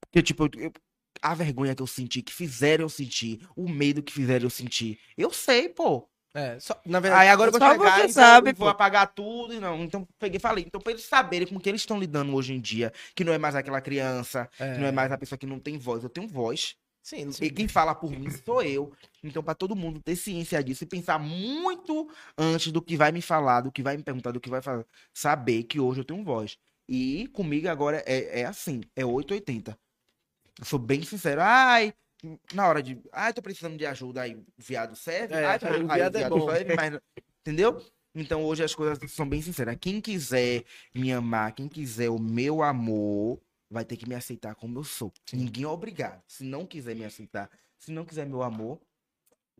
Porque, tipo, eu- a vergonha que eu senti, que fizeram eu sentir, o medo que fizeram eu sentir. Eu sei, pô. É, só, na verdade, Aí agora eu vou Só chegar você então, sabe, eu vou pô. apagar tudo. e Não, então peguei e falei. Então, pra eles saberem com que eles estão lidando hoje em dia, que não é mais aquela criança, que não é mais a pessoa que não tem voz. Eu tenho voz. Sim, E quem fala por mim sou eu. Então, pra todo mundo ter ciência disso e pensar muito antes do que vai me falar, do que vai me perguntar, do que vai falar, saber que hoje eu tenho voz. E comigo agora é, é assim, é 880. Eu sou bem sincero. Ai, na hora de. Ai, tô precisando de ajuda aí. O viado serve. É, ai, tô- o ai, viado é bom. serve, mas- Entendeu? Então hoje as coisas são bem sinceras. Quem quiser me amar, quem quiser o meu amor, vai ter que me aceitar como eu sou. Ninguém é obrigado. Se não quiser me aceitar, se não quiser meu amor,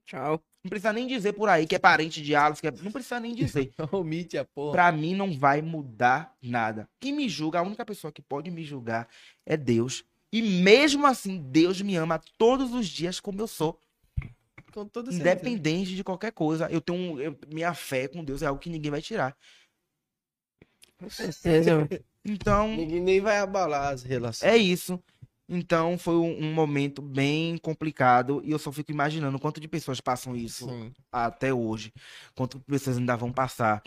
Tchau. não precisa nem dizer por aí que é parente de Alice, que é... não precisa nem dizer. Omite a porra. Pra mim não vai mudar nada. Quem me julga, a única pessoa que pode me julgar é Deus. E mesmo assim, Deus me ama todos os dias como eu sou. Com. Independente de qualquer coisa. Eu tenho um- eu- minha fé com Deus é algo que ninguém vai tirar. Com certeza. Então, Ninguém nem vai abalar as relações. é isso. Então, foi um, um momento bem complicado. E eu só fico imaginando quanto de pessoas passam isso Sim. até hoje. Quanto de pessoas ainda vão passar.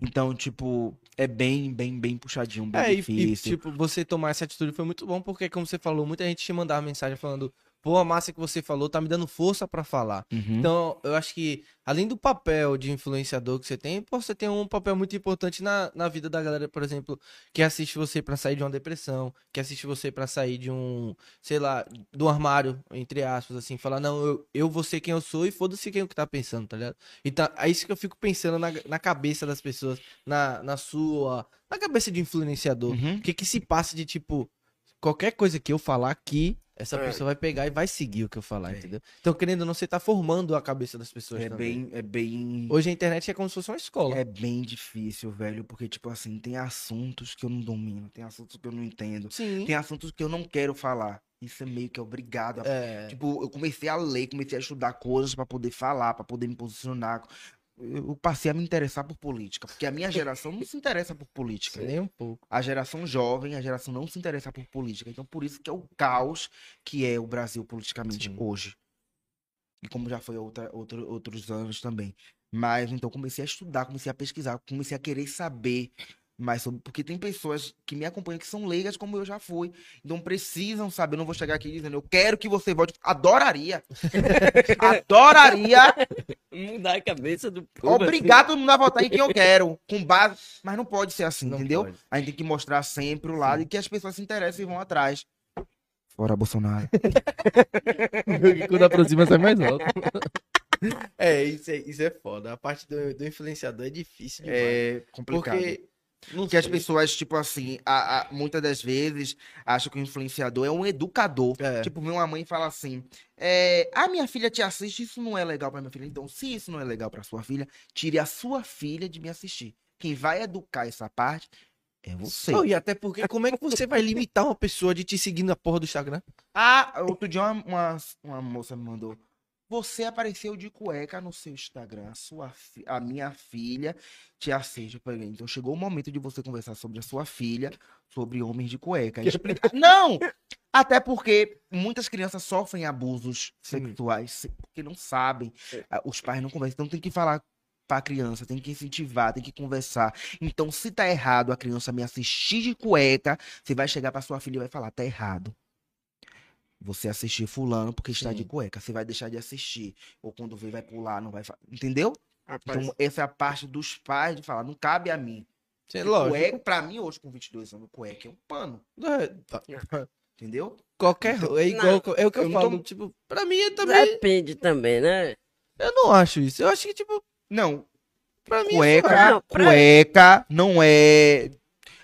Então, tipo, é bem, bem, bem puxadinho, bem É, e, e, difícil. tipo, você tomar essa atitude foi muito bom, porque, como você falou, muita gente te mandava mensagem falando, pô, a massa que você falou tá me dando força pra falar. Uhum. Então, eu acho que, além do papel de influenciador que você tem, pô, você tem um papel muito importante na, na vida da galera, por exemplo, que assiste você pra sair de uma depressão, que assiste você pra sair de um, sei lá, do armário, entre aspas, assim, falar, não, eu, eu vou ser quem eu sou e foda-se quem é o que tá pensando, tá ligado? Então, é isso que eu fico pensando na, na cabeça das pessoas, na, na sua, na cabeça de influenciador. Uhum. O que que se passa de, tipo, qualquer coisa que eu falar aqui, essa É. pessoa vai pegar e vai seguir o que eu falar, É. entendeu? Então, querendo ou não, você tá formando a cabeça das pessoas É também. bem, é bem. Hoje a internet é como se fosse uma escola. É bem difícil, velho, porque, tipo assim, tem assuntos que eu não domino, tem assuntos que eu não entendo, Sim. tem assuntos que eu não quero falar. Isso é meio que obrigado. a- É. Tipo, eu comecei a ler, comecei a estudar coisas pra poder falar, pra poder me posicionar. Eu passei a me interessar por política, porque a minha geração não se interessa por política. Nem um pouco. A geração jovem, a geração não se interessa por política. Então, por isso que é o caos que é o Brasil politicamente Sim. hoje. E como já foi outra, outro- outros anos também. Mas, então, comecei a estudar, comecei a pesquisar, comecei a querer saber sobre. Porque tem pessoas que me acompanham que são leigas, como eu já fui. Então, precisam saber. Eu não vou chegar aqui dizendo, eu quero que você vote. Adoraria. Adoraria. Mudar a cabeça do povo. Obrigado todo mundo a votar em quem eu quero. Com base. Mas não pode ser assim, Não entendeu? pode. A gente tem que mostrar sempre o lado e que as pessoas se interessem e vão atrás. Fora Bolsonaro. Quando aproxima, sai mais alto. é, isso é, isso é foda. A parte do, do influenciador é difícil demais. É complicado. porque. Não as sei. pessoas, tipo assim, a- a- muitas das vezes acham que o influenciador é um educador. É. Tipo, uma mãe fala assim: é, Ah, minha filha te assiste, isso não é legal pra minha filha. Então, se isso não é legal pra sua filha, tire a sua filha de me assistir. Quem vai educar essa parte é você. Não, e até porque, como é que você vai limitar uma pessoa de te seguir na porra do Instagram? Ah, outro dia uma, uma, uma moça me mandou. Você apareceu de cueca no seu Instagram. A, sua fi- a minha filha te assiste. Então chegou o momento de você conversar sobre a sua filha, sobre homens de cueca. Não! Até porque muitas crianças sofrem abusos Sim. sexuais se- porque não sabem. É. Ah, Os pais não conversam. Então tem que falar pra criança, tem que incentivar, tem que conversar. Então, se tá errado a criança me assistir de cueca, você vai chegar pra sua filha e vai falar, tá errado. Você assistir fulano porque está de Sim. cueca. Você vai deixar de assistir. Ou quando vê, vai pular, não vai. Entendeu? Rapaz, Então, essa é a parte dos pais de falar, não cabe a mim. É Cueca, pra mim, hoje, com 22 anos, cueca é um pano. É, tá. Entendeu? Qualquer. É igual. é o que eu, eu não falo. tô- Tipo, pra mim é também. Depende também, né? Eu não acho isso. Eu acho que, tipo, Não, pra mim. é cueca, Não, pra- cueca não é.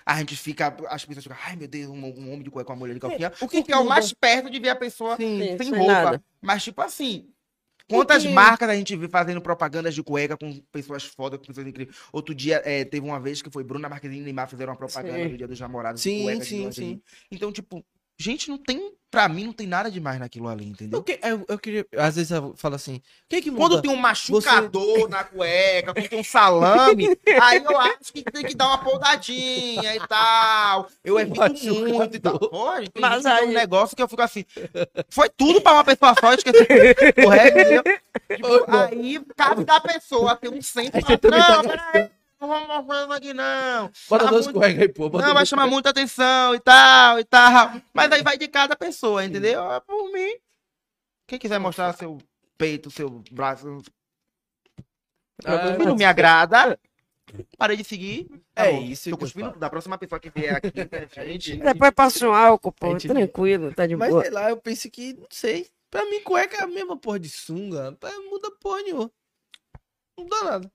A gente fica. As pessoas ficam, ai meu Deus, um, um homem de cueca com uma mulher de calcinha. o que Porque é o mais perto de ver a pessoa Sim. Sim, sem sem roupa. nada. Mas, tipo assim, quantas Porque- marcas a gente vê fazendo propagandas de cueca com pessoas fodas, com pessoas incríveis. Outro dia, é, teve uma vez que foi Bruna Marquezine e Neymar fizeram uma propaganda Sim. do Dia dos Namorados. de Sim, cueca de sim, lingerie. sim. Então, tipo, gente, não tem. Pra mim, não tem nada demais naquilo ali, entendeu? O que, eu, eu queria. Às vezes eu falo assim. O que que? Quando tem um machucador na cueca, quando tem um salame, aí eu acho que tem que dar uma poudadinha e tal. Eu evito Machucador. muito e tal. Gente, tem Mas aí- um negócio que eu fico assim. Foi tudo pra uma pessoa só, eu esqueci. Correto, entendeu? Tipo, Ô, aí cabe da pessoa ter um você também Não, peraí, não vamos mostrar isso aqui, não. Bota dois muito- cuecas aí, pô. bota Não, vai chamar muita atenção e tal, e tal. Mas aí vai de cada pessoa, entendeu? É Por mim. Quem quiser mostrar seu peito, seu braço, Ah, não me agrada, parei de seguir. Tá É bom. isso Tô cuspindo da próxima pessoa que vier aqui. né, gente? Depois passa um álcool, pô. A gente- Tranquilo, tá de Mas boa. sei lá, eu penso que, não sei. Pra mim, cueca é a mesma porra de sunga. Pra- Muda porra nenhuma. Não muda nada.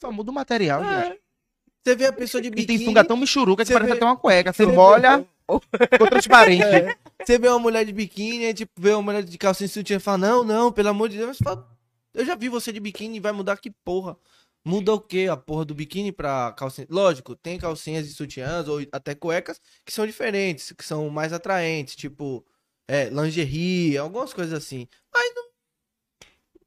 Só muda o material, gente. É. Você vê a pessoa de E biquíni. tem sunga tão michuruca que Você parece vê- até uma cueca. Você Você vê- molha, Ficou transparente. É. Você vê uma mulher de biquíni, aí, tipo, vê uma mulher de calcinha e sutiã e fala, não, não, pelo amor de Deus. Você fala, eu já vi você de biquíni, vai mudar que porra? Muda o quê? A porra do biquíni pra calcinha. Lógico, tem calcinhas e sutiãs, ou até cuecas, que são diferentes, que são mais atraentes, tipo, é, lingerie, algumas coisas assim. Mas não.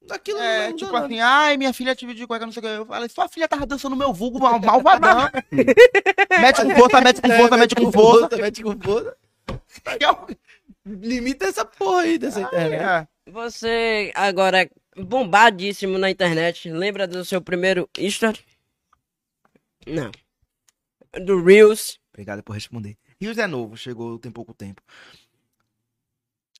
Aquilo É, tipo nada. assim, ai, minha filha tive de cueca, não sei o que. Eu falei, sua filha tava dançando no meu vulgo mal, malvadão. mete com força, mete com É, força, mete com força. Mete com força. Limita essa porra aí dessa internet. É. Você agora é bombadíssimo na internet. Lembra do seu primeiro history? Não. Do Reels. Obrigado por responder. Rios é novo, chegou tem pouco tempo.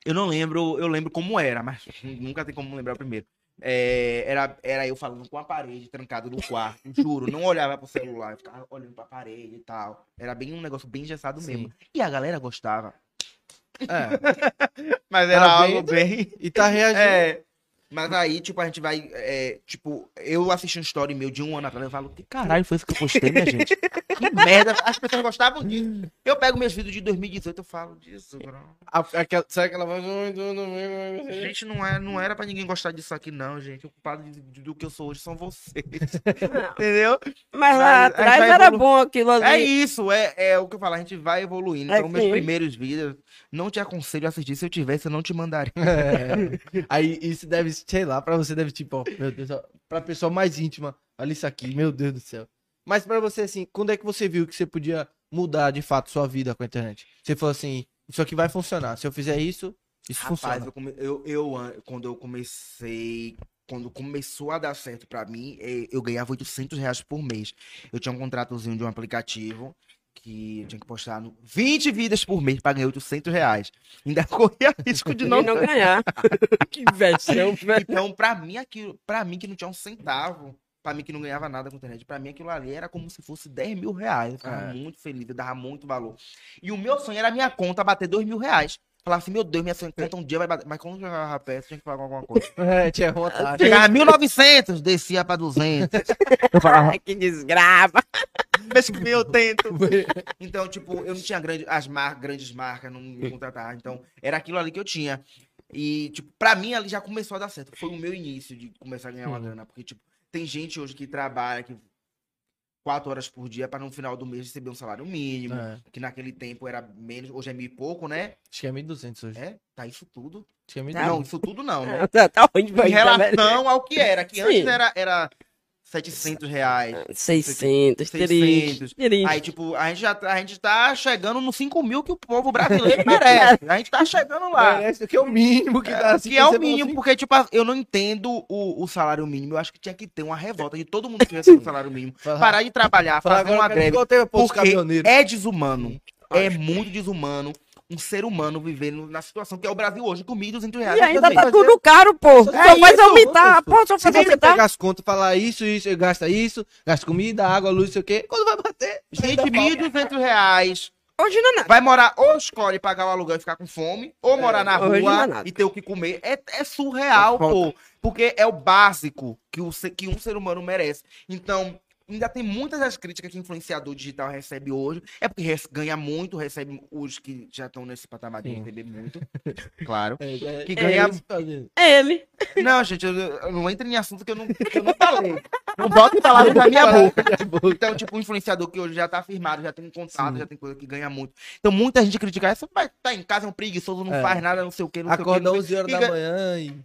Eu não lembro, eu lembro como era, mas nunca tem como lembrar o primeiro. É, era, era eu falando com a parede, trancado no quarto, juro, não olhava pro celular, eu ficava olhando pra parede e tal. Era bem um negócio bem engessado Sim. mesmo. E a galera gostava. É. Mas Tá era algo vendo? bem. E tá reagindo. É. Mas aí, tipo, a gente vai. é, tipo, eu assisti um story meu de um ano atrás, eu falo, que caralho foi isso que eu postei, minha gente? Que merda, as pessoas gostavam disso. Eu pego meus vídeos de 2018 eu falo disso, bro. A- aquela, sabe aquela voz? Gente, não, é, não era pra ninguém gostar disso aqui, não, gente. O culpado de- de- do que eu sou hoje são vocês. Entendeu? Mas lá Mas atrás era evolu- bom aquilo ali. É isso, é, é o que eu falo, a gente vai evoluindo. É Então, meus primeiros vídeos, não te aconselho a assistir. Se eu tivesse, eu não te mandaria. É. Aí isso deve, sei lá, pra você deve tipo, ó, meu Deus, ó, pra pessoa mais íntima, olha isso aqui, meu Deus do céu. Mas pra você, assim, quando é que você viu que você podia mudar de fato sua vida com a internet? Você falou assim, isso aqui vai funcionar. Se eu fizer isso, isso Rapaz, funciona. eu, eu, eu, an- quando eu comecei, quando começou a dar certo pra mim, eh, eu ganhava 800 reais por mês. Eu tinha um contratozinho de um aplicativo que eu tinha que postar no 20 vidas por mês pra ganhar 800 reais. Ainda corria risco de não, não ganhar. que versão, velho. Então, pra mim, aquilo, pra mim que não tinha um centavo, pra mim que não ganhava nada com a internet, pra mim aquilo ali era como se fosse 10 mil reais. Eu ficava É. muito feliz, eu dava muito valor. E o meu sonho era a minha conta bater 2 mil reais. Falar assim, meu Deus, minha conta um dia vai bater. Mas quando jogava perto, tinha que pagar alguma coisa. É, tinha vontade. Chegava 1.900, descia pra 200. Eu falava, Ai, que desgrava. Mês que vem eu tento. Então, tipo, eu não tinha grande, as mar, grandes marcas, não me contratavam. Então, era aquilo ali que eu tinha. E, tipo, pra mim ali já começou a dar certo. Foi o meu início de começar a ganhar uma grana. Porque, tipo, tem gente hoje que trabalha que quatro horas por dia pra no final do mês receber um salário mínimo. É, Que naquele tempo era menos, hoje é mil e pouco, né? acho que é 1.200 hoje. É, tá isso tudo. Acho que é 1.200. Tá. Não, isso tudo não, né? Tá, tá onde vai Em relação ao que era, que Sim. antes era, era 700 reais. 600, 600. triste. Aí, tipo, a gente, já, a gente tá chegando nos 5 mil que o povo brasileiro merece. A gente tá chegando lá. Parece que é o mínimo que dá. assim, que é o mínimo, porque, tipo, eu não entendo o, o salário mínimo. Eu acho que tinha que ter uma revolta de todo mundo que recebe o salário mínimo. Parar de trabalhar, fazer uma greve. Porque é desumano. É muito desumano um ser humano vivendo na situação que é o Brasil hoje, com 1.200 reais. E ainda tá tudo caro, pô. Só É faz isso, aumentar, isso. pô, só Se faz você aumentar. pegar as contas falar isso, isso, gasta isso, gasta comida, água, luz, sei o quê, quando vai bater? Gente, ainda falta. 1.200 reais. Hoje não é nada. Vai morar, ou escolhe pagar o aluguel e ficar com fome, ou morar na é rua nada. e ter o que comer. É, é surreal, É pô. Porque é o básico que, o, se- que um ser humano merece. Então, ainda tem muitas das críticas que influenciador digital recebe hoje. É porque ganha muito, recebe os que já estão nesse patamar de Sim. receber muito. Claro. É, é, Que é ganha- fazendo. É ele. Não, gente, eu, eu não entro em assunto que eu não, que eu não falei. Não boto palavras na minha boca. Então, tipo, um influenciador que hoje já tá firmado, já tem um contato, Sim. já tem coisa que ganha muito. Então, muita gente critica essa, mas tá em casa, é um preguiçoso, não É. faz nada, não sei o que, não sei o que. Acorda não sei- 11 horas e da ganha- manhã e...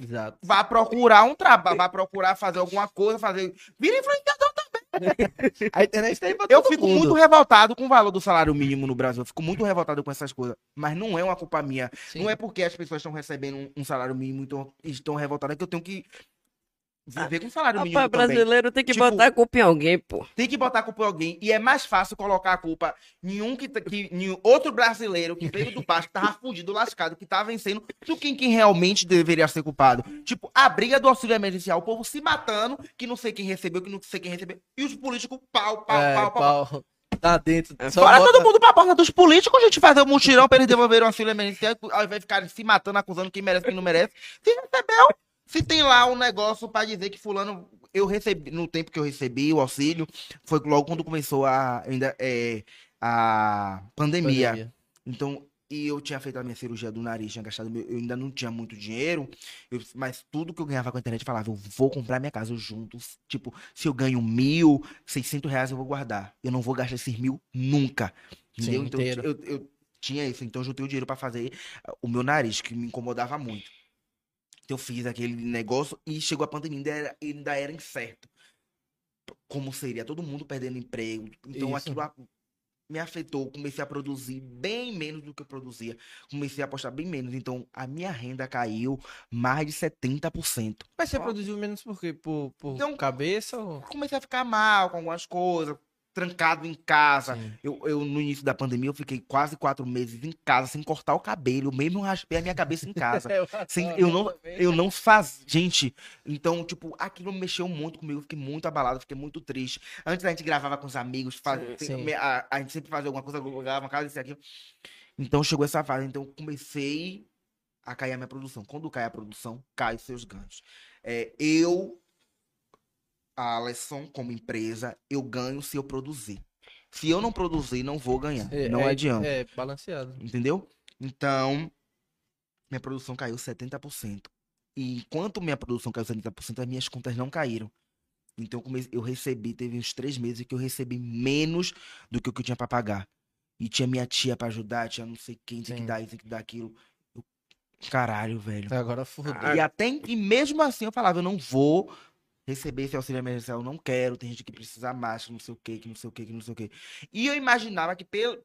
Exato. Vá procurar um trabalho, vá procurar fazer alguma coisa, fazer. Vira influenciador. A internet tá aí pra Eu fico mundo. muito revoltado com o valor do salário mínimo no Brasil. Eu fico muito revoltado com essas coisas. Mas não é uma culpa minha. Sim. Não é porque as pessoas estão recebendo um, um salário mínimo e estão revoltadas que eu tenho que viver com salário mínimo Rapaz, também. brasileiro tem que Tipo- botar a culpa em alguém, pô. Tem que botar a culpa em alguém. E é mais fácil colocar a culpa em um que, que em outro brasileiro que veio do baixo, que tava fudido, lascado, que tava vencendo, do que em quem realmente deveria ser culpado. Tipo, a briga do auxílio emergencial, o povo se matando, que não sei quem recebeu, que não sei quem recebeu. E os políticos, pau, pau, É, pau, pau. pau. Tá dentro. Só Bora bota- todo mundo pra porta dos políticos, gente, fazer um mutirão pra eles devolverem o auxílio emergencial, ao invés de ficarem se matando, acusando quem merece quem não merece. Se recebeu, se tem lá um negócio pra dizer que fulano, eu recebi, no tempo que eu recebi o auxílio, foi logo quando começou a, ainda, é, a pandemia. Pandemia. Então, e eu tinha feito a minha cirurgia do nariz, tinha gastado, meu- eu ainda não tinha muito dinheiro, eu- mas tudo que eu ganhava com a internet eu falava, eu vou comprar minha casa, eu junto, tipo, se eu ganho mil, seiscentos reais eu vou guardar, eu não vou gastar esses mil nunca, entendeu? Sim, então, eu, inteiro. eu, eu tinha isso, então eu juntei o dinheiro pra fazer ah, o meu nariz, que me incomodava muito. Então eu fiz aquele negócio e chegou a pandemia, ainda era, ainda era incerto. Como seria? Todo mundo perdendo emprego. Então Isso. aquilo a- me afetou. Comecei a produzir bem menos do que eu produzia. Comecei a postar bem menos. Então a minha renda caiu mais de 70%. Mas você Ó. produziu menos por quê? Por, por Então- cabeça ou... Comecei a ficar mal com algumas coisas, trancado em casa. Sim. Eu, eu, no início da pandemia, eu fiquei quase quatro meses em casa, sem cortar o cabelo. Eu mesmo raspei a minha cabeça em casa. Sem- eu não, eu não faz, gente. Então, tipo, aquilo mexeu muito comigo. eu Fiquei muito abalado, fiquei muito triste. Antes a gente gravava com os amigos, faz, Sim. a, a gente sempre fazia alguma coisa, gravava uma casa, isso aquilo. Então chegou essa fase. Então eu comecei a cair a minha produção. Quando cai a produção, cai os seus ganhos. É, eu, Alesson, como empresa, eu ganho se eu produzir. Se eu não produzir, não vou ganhar. não adianta. É, balanceado. Entendeu? Então, minha produção caiu 70%. E enquanto minha produção caiu 70%, as minhas contas não caíram. Então, eu recebi, teve uns três meses que eu recebi menos do que o que eu tinha pra pagar. E tinha minha tia pra ajudar, tinha não sei quem, tinha que dar isso, tinha que dar aquilo. Eu- Caralho, velho. Agora fudeu. E até e mesmo assim eu falava, eu não vou receber esse auxílio emergencial, eu não quero, tem gente que precisa mais, que não sei o que, que não sei o que, que não sei o que. E eu imaginava que pel-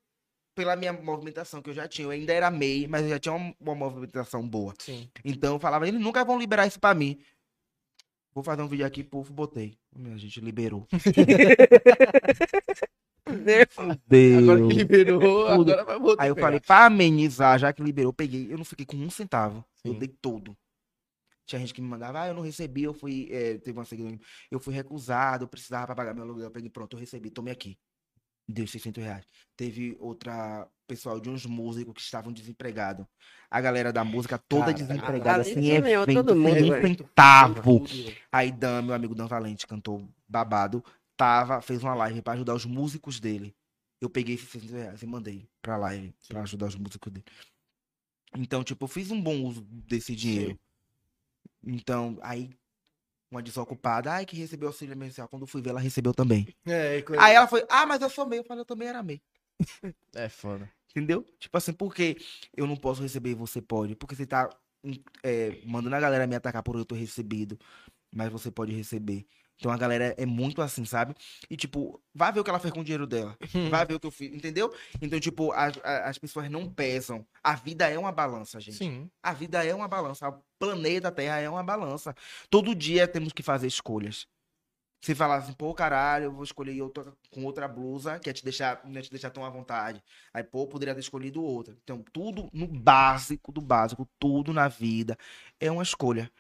pela minha movimentação que eu já tinha, eu ainda era MEI, mas eu já tinha uma, uma movimentação boa. Sim. Então eu falava, eles nunca vão liberar isso pra mim. Vou fazer um vídeo aqui, puf, botei. A gente liberou. Deus. Agora que liberou, agora vai voltar. Aí eu falei, pra amenizar, já que liberou, eu peguei. Eu não fiquei com um centavo. Eu Sim. dei todo. Tinha gente que me mandava, ah, eu não recebi, eu fui. eh, teve uma seguidora, eu fui recusado, eu precisava pra pagar meu aluguel. Eu peguei, pronto, eu recebi, tome aqui. Deu 600 reais. Teve outra pessoal de uns músicos que estavam desempregados. A galera da música toda Cara, desempregada, sem ó, evento, todo mundo, sem centavo. Aí Dan, meu amigo Dan Valente, cantou babado, tava, fez uma live pra ajudar os músicos dele. Eu peguei esses 600 reais e mandei pra live, pra ajudar os músicos dele. Então, tipo, eu fiz um bom uso desse dinheiro. Então, aí, uma desocupada, ai, que recebeu auxílio emergencial. Quando eu fui ver, ela recebeu também. É, coisa- Aí ela foi, ah, mas eu sou MEI. Eu falei, eu também era MEI. é foda. Entendeu? Tipo assim, por que eu não posso receber e você pode? Porque você tá hum, é, mandando a galera me atacar por eu ter recebido, mas você pode receber. Então a galera é muito assim, sabe? E tipo, vai ver o que ela fez com o dinheiro dela. Vai ver o que eu fiz, entendeu? Então, tipo, as, a- as pessoas não pesam. A vida é uma balança, gente. Sim. A vida é uma balança. O planeta Terra é uma balança. Todo dia temos que fazer escolhas. Você falar assim, pô, caralho, eu vou escolher outra, com outra blusa, que é te deixar, não é te deixar tão à vontade. Aí, pô, eu poderia ter escolhido outra. Então, tudo no básico do básico, tudo na vida é uma escolha.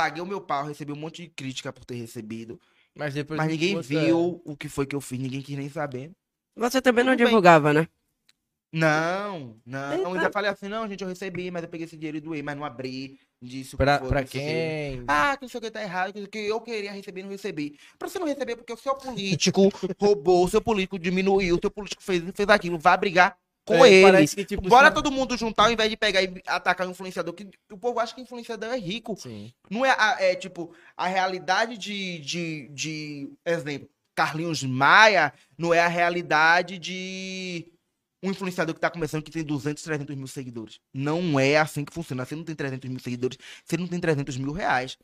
Paguei o meu pau, recebi um monte de crítica por ter recebido. Mas depois. mas ninguém viu o que foi que eu fiz, ninguém quis nem saber. Você também não Tudo bem. divulgava, né? Não, não. Eu Eita. ainda falei assim, não, gente, eu recebi, mas eu peguei esse dinheiro e doei, mas não abri. Disse o que Pra, foi, pra sei quem? Ah, que não sei o que tá errado, que que eu queria receber e não recebi. Pra você não receber, porque o seu político roubou, o seu político diminuiu, o seu político fez, fez aquilo, vai brigar com É, ele. parece que, tipo, Bora todo mundo juntar, ao invés de pegar e atacar o influenciador, que o povo acha que influenciador é rico. Sim. Não é, a- é tipo, a realidade de, de, de, exemplo, Carlinhos Maia não é a realidade de um influenciador que tá começando que tem 200, 300 mil seguidores. Não é assim que funciona. Você não tem 300 mil seguidores, você não tem 300 mil reais.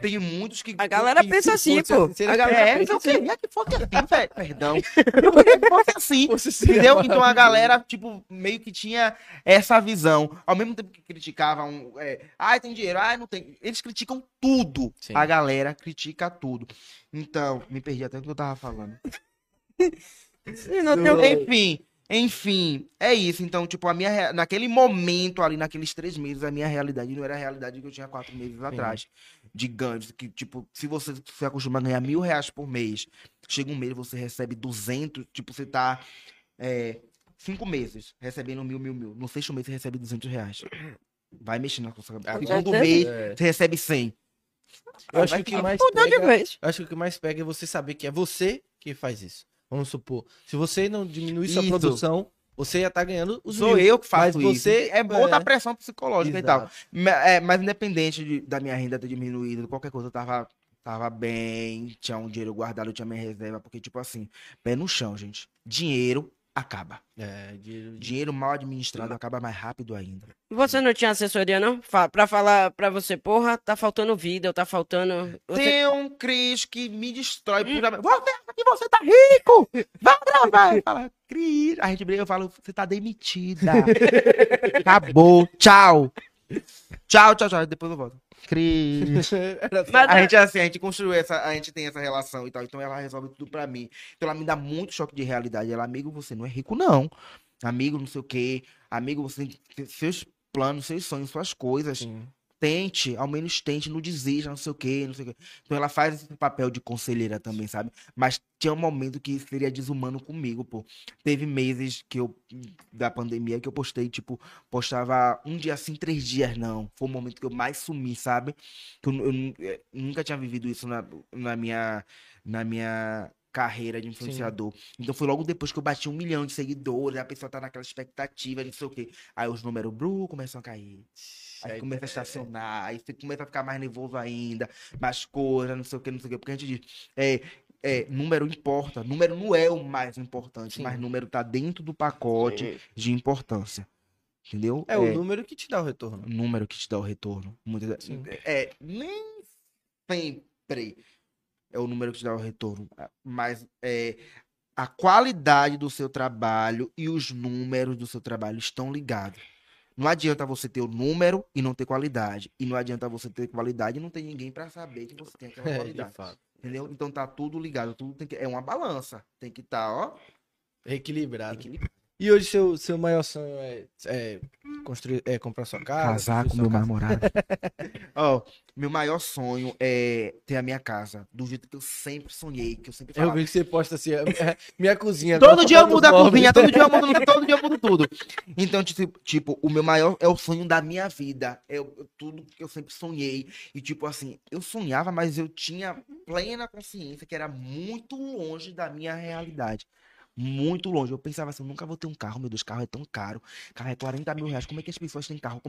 Tem muitos que... A galera que- pensa assim, fosse- pô. se A galera É, pensa eu assim. queria que fosse assim, velho. Perdão. Eu queria que fosse assim. Você seria Entendeu? Então a galera, tipo, meio que tinha essa visão. Ao mesmo tempo que criticavam, é, ai, tem dinheiro, ai, não tem. Eles criticam tudo. Sim. A galera critica tudo. Então, me perdi até o que eu tava falando. Não tem que- Enfim, enfim, é isso. Então, tipo, a minha, rea- naquele momento ali, naqueles três meses, a minha realidade não era a realidade que eu tinha quatro meses atrás. De ganhos. Que, tipo, se você se acostuma a ganhar mil reais por mês, chega um mês você recebe 200, tipo, você tá é, cinco meses recebendo mil, mil, mil. No sexto mês você recebe 200 reais. Vai mexendo na sua Ah, Segundo mês, É. você recebe 100. Eu acho que o que mais pega, acho que o que mais pega é você saber que é você que faz isso. Vamos supor. Se você não diminuir sua Isso. produção, você ia estar ganhando os Sou mil. eu que faço Mas isso. você- é bom é. dar pressão psicológica Exato. e tal. É, mas independente de- da minha renda ter diminuído, qualquer coisa, eu tava, tava bem, tinha um dinheiro guardado, eu tinha minha reserva, porque, tipo assim, pé no chão, gente. Dinheiro acaba. É, dinheiro- Dinheiro mal administrado acaba mais rápido ainda. Você não tinha assessoria, não? Pra falar pra você, porra, tá faltando vida, tá faltando. Você... Tem um Cris que me destrói. puramente. Você que você tá rico? Vai, vai, vai. Fala, Cris. A gente briga, eu falo, você tá demitida. Acabou. Tchau. Tchau, tchau, tchau. Depois eu volto. Cris. Era- Mas A gente é assim, a gente construiu essa, a gente tem essa relação e tal, então ela resolve tudo pra mim. Então ela me dá muito choque de realidade. Ela, amigo, você não é rico, não. Amigo, não sei o quê. Amigo, você tem seus planos, seus sonhos, suas coisas. Sim. Tente, ao menos tente, não deseja, não sei o quê, não sei o quê. Então ela faz esse papel de conselheira também, sabe? Mas tinha um momento que seria desumano comigo, pô. Teve meses que eu, da pandemia, que eu postei, tipo, postava um dia assim, três dias não. Foi o momento que eu mais sumi, sabe? Que eu, eu nu- eh, nunca tinha vivido isso na, na minha, na minha carreira de influenciador. Então foi logo depois que eu bati um milhão de seguidores, a pessoa tá naquela expectativa, não sei o quê. Aí os números, bru, começam a cair. Aí Aí começa a estacionar, aí você começa a ficar mais nervoso ainda, mais coisa, não sei o que, não sei o que. Porque a gente diz, é, é, número importa. Número não é o mais importante, Sim. mas número tá dentro do pacote de importância. Entendeu? É o número que te dá o retorno. número que te dá o retorno. Muitas Sim. É, nem sempre é o número que te dá o retorno, mas é a qualidade do seu trabalho e os números do seu trabalho estão ligados. Não adianta você ter o número e não ter qualidade. E não adianta você ter qualidade e não ter ninguém pra saber que você tem aquela É, de qualidade. fato. Entendeu? Então tá tudo ligado, tudo tem que é uma balança. Tem que estar, ó, Equilibrado. equilibrado. E hoje seu, seu maior sonho é, é construir, é comprar sua casa? Casar com meu casa? namorado. Ó, meu maior sonho é ter a minha casa do jeito que eu sempre sonhei, que eu sempre Eu falava. vi que você posta assim, a minha, minha cozinha. Todo dia eu mudo a cozinha, todo dia eu mudo, todo dia eu mudo tudo. Então, tipo, tipo, o meu maior é o sonho da minha vida. É o- tudo que eu sempre sonhei. E, tipo, assim, eu sonhava, mas eu tinha plena consciência que era muito longe da minha realidade. Muito longe. Eu pensava assim, nunca vou ter um carro, meu Deus, carro é tão caro. Carro é 40 mil reais. Como é que as pessoas têm carro?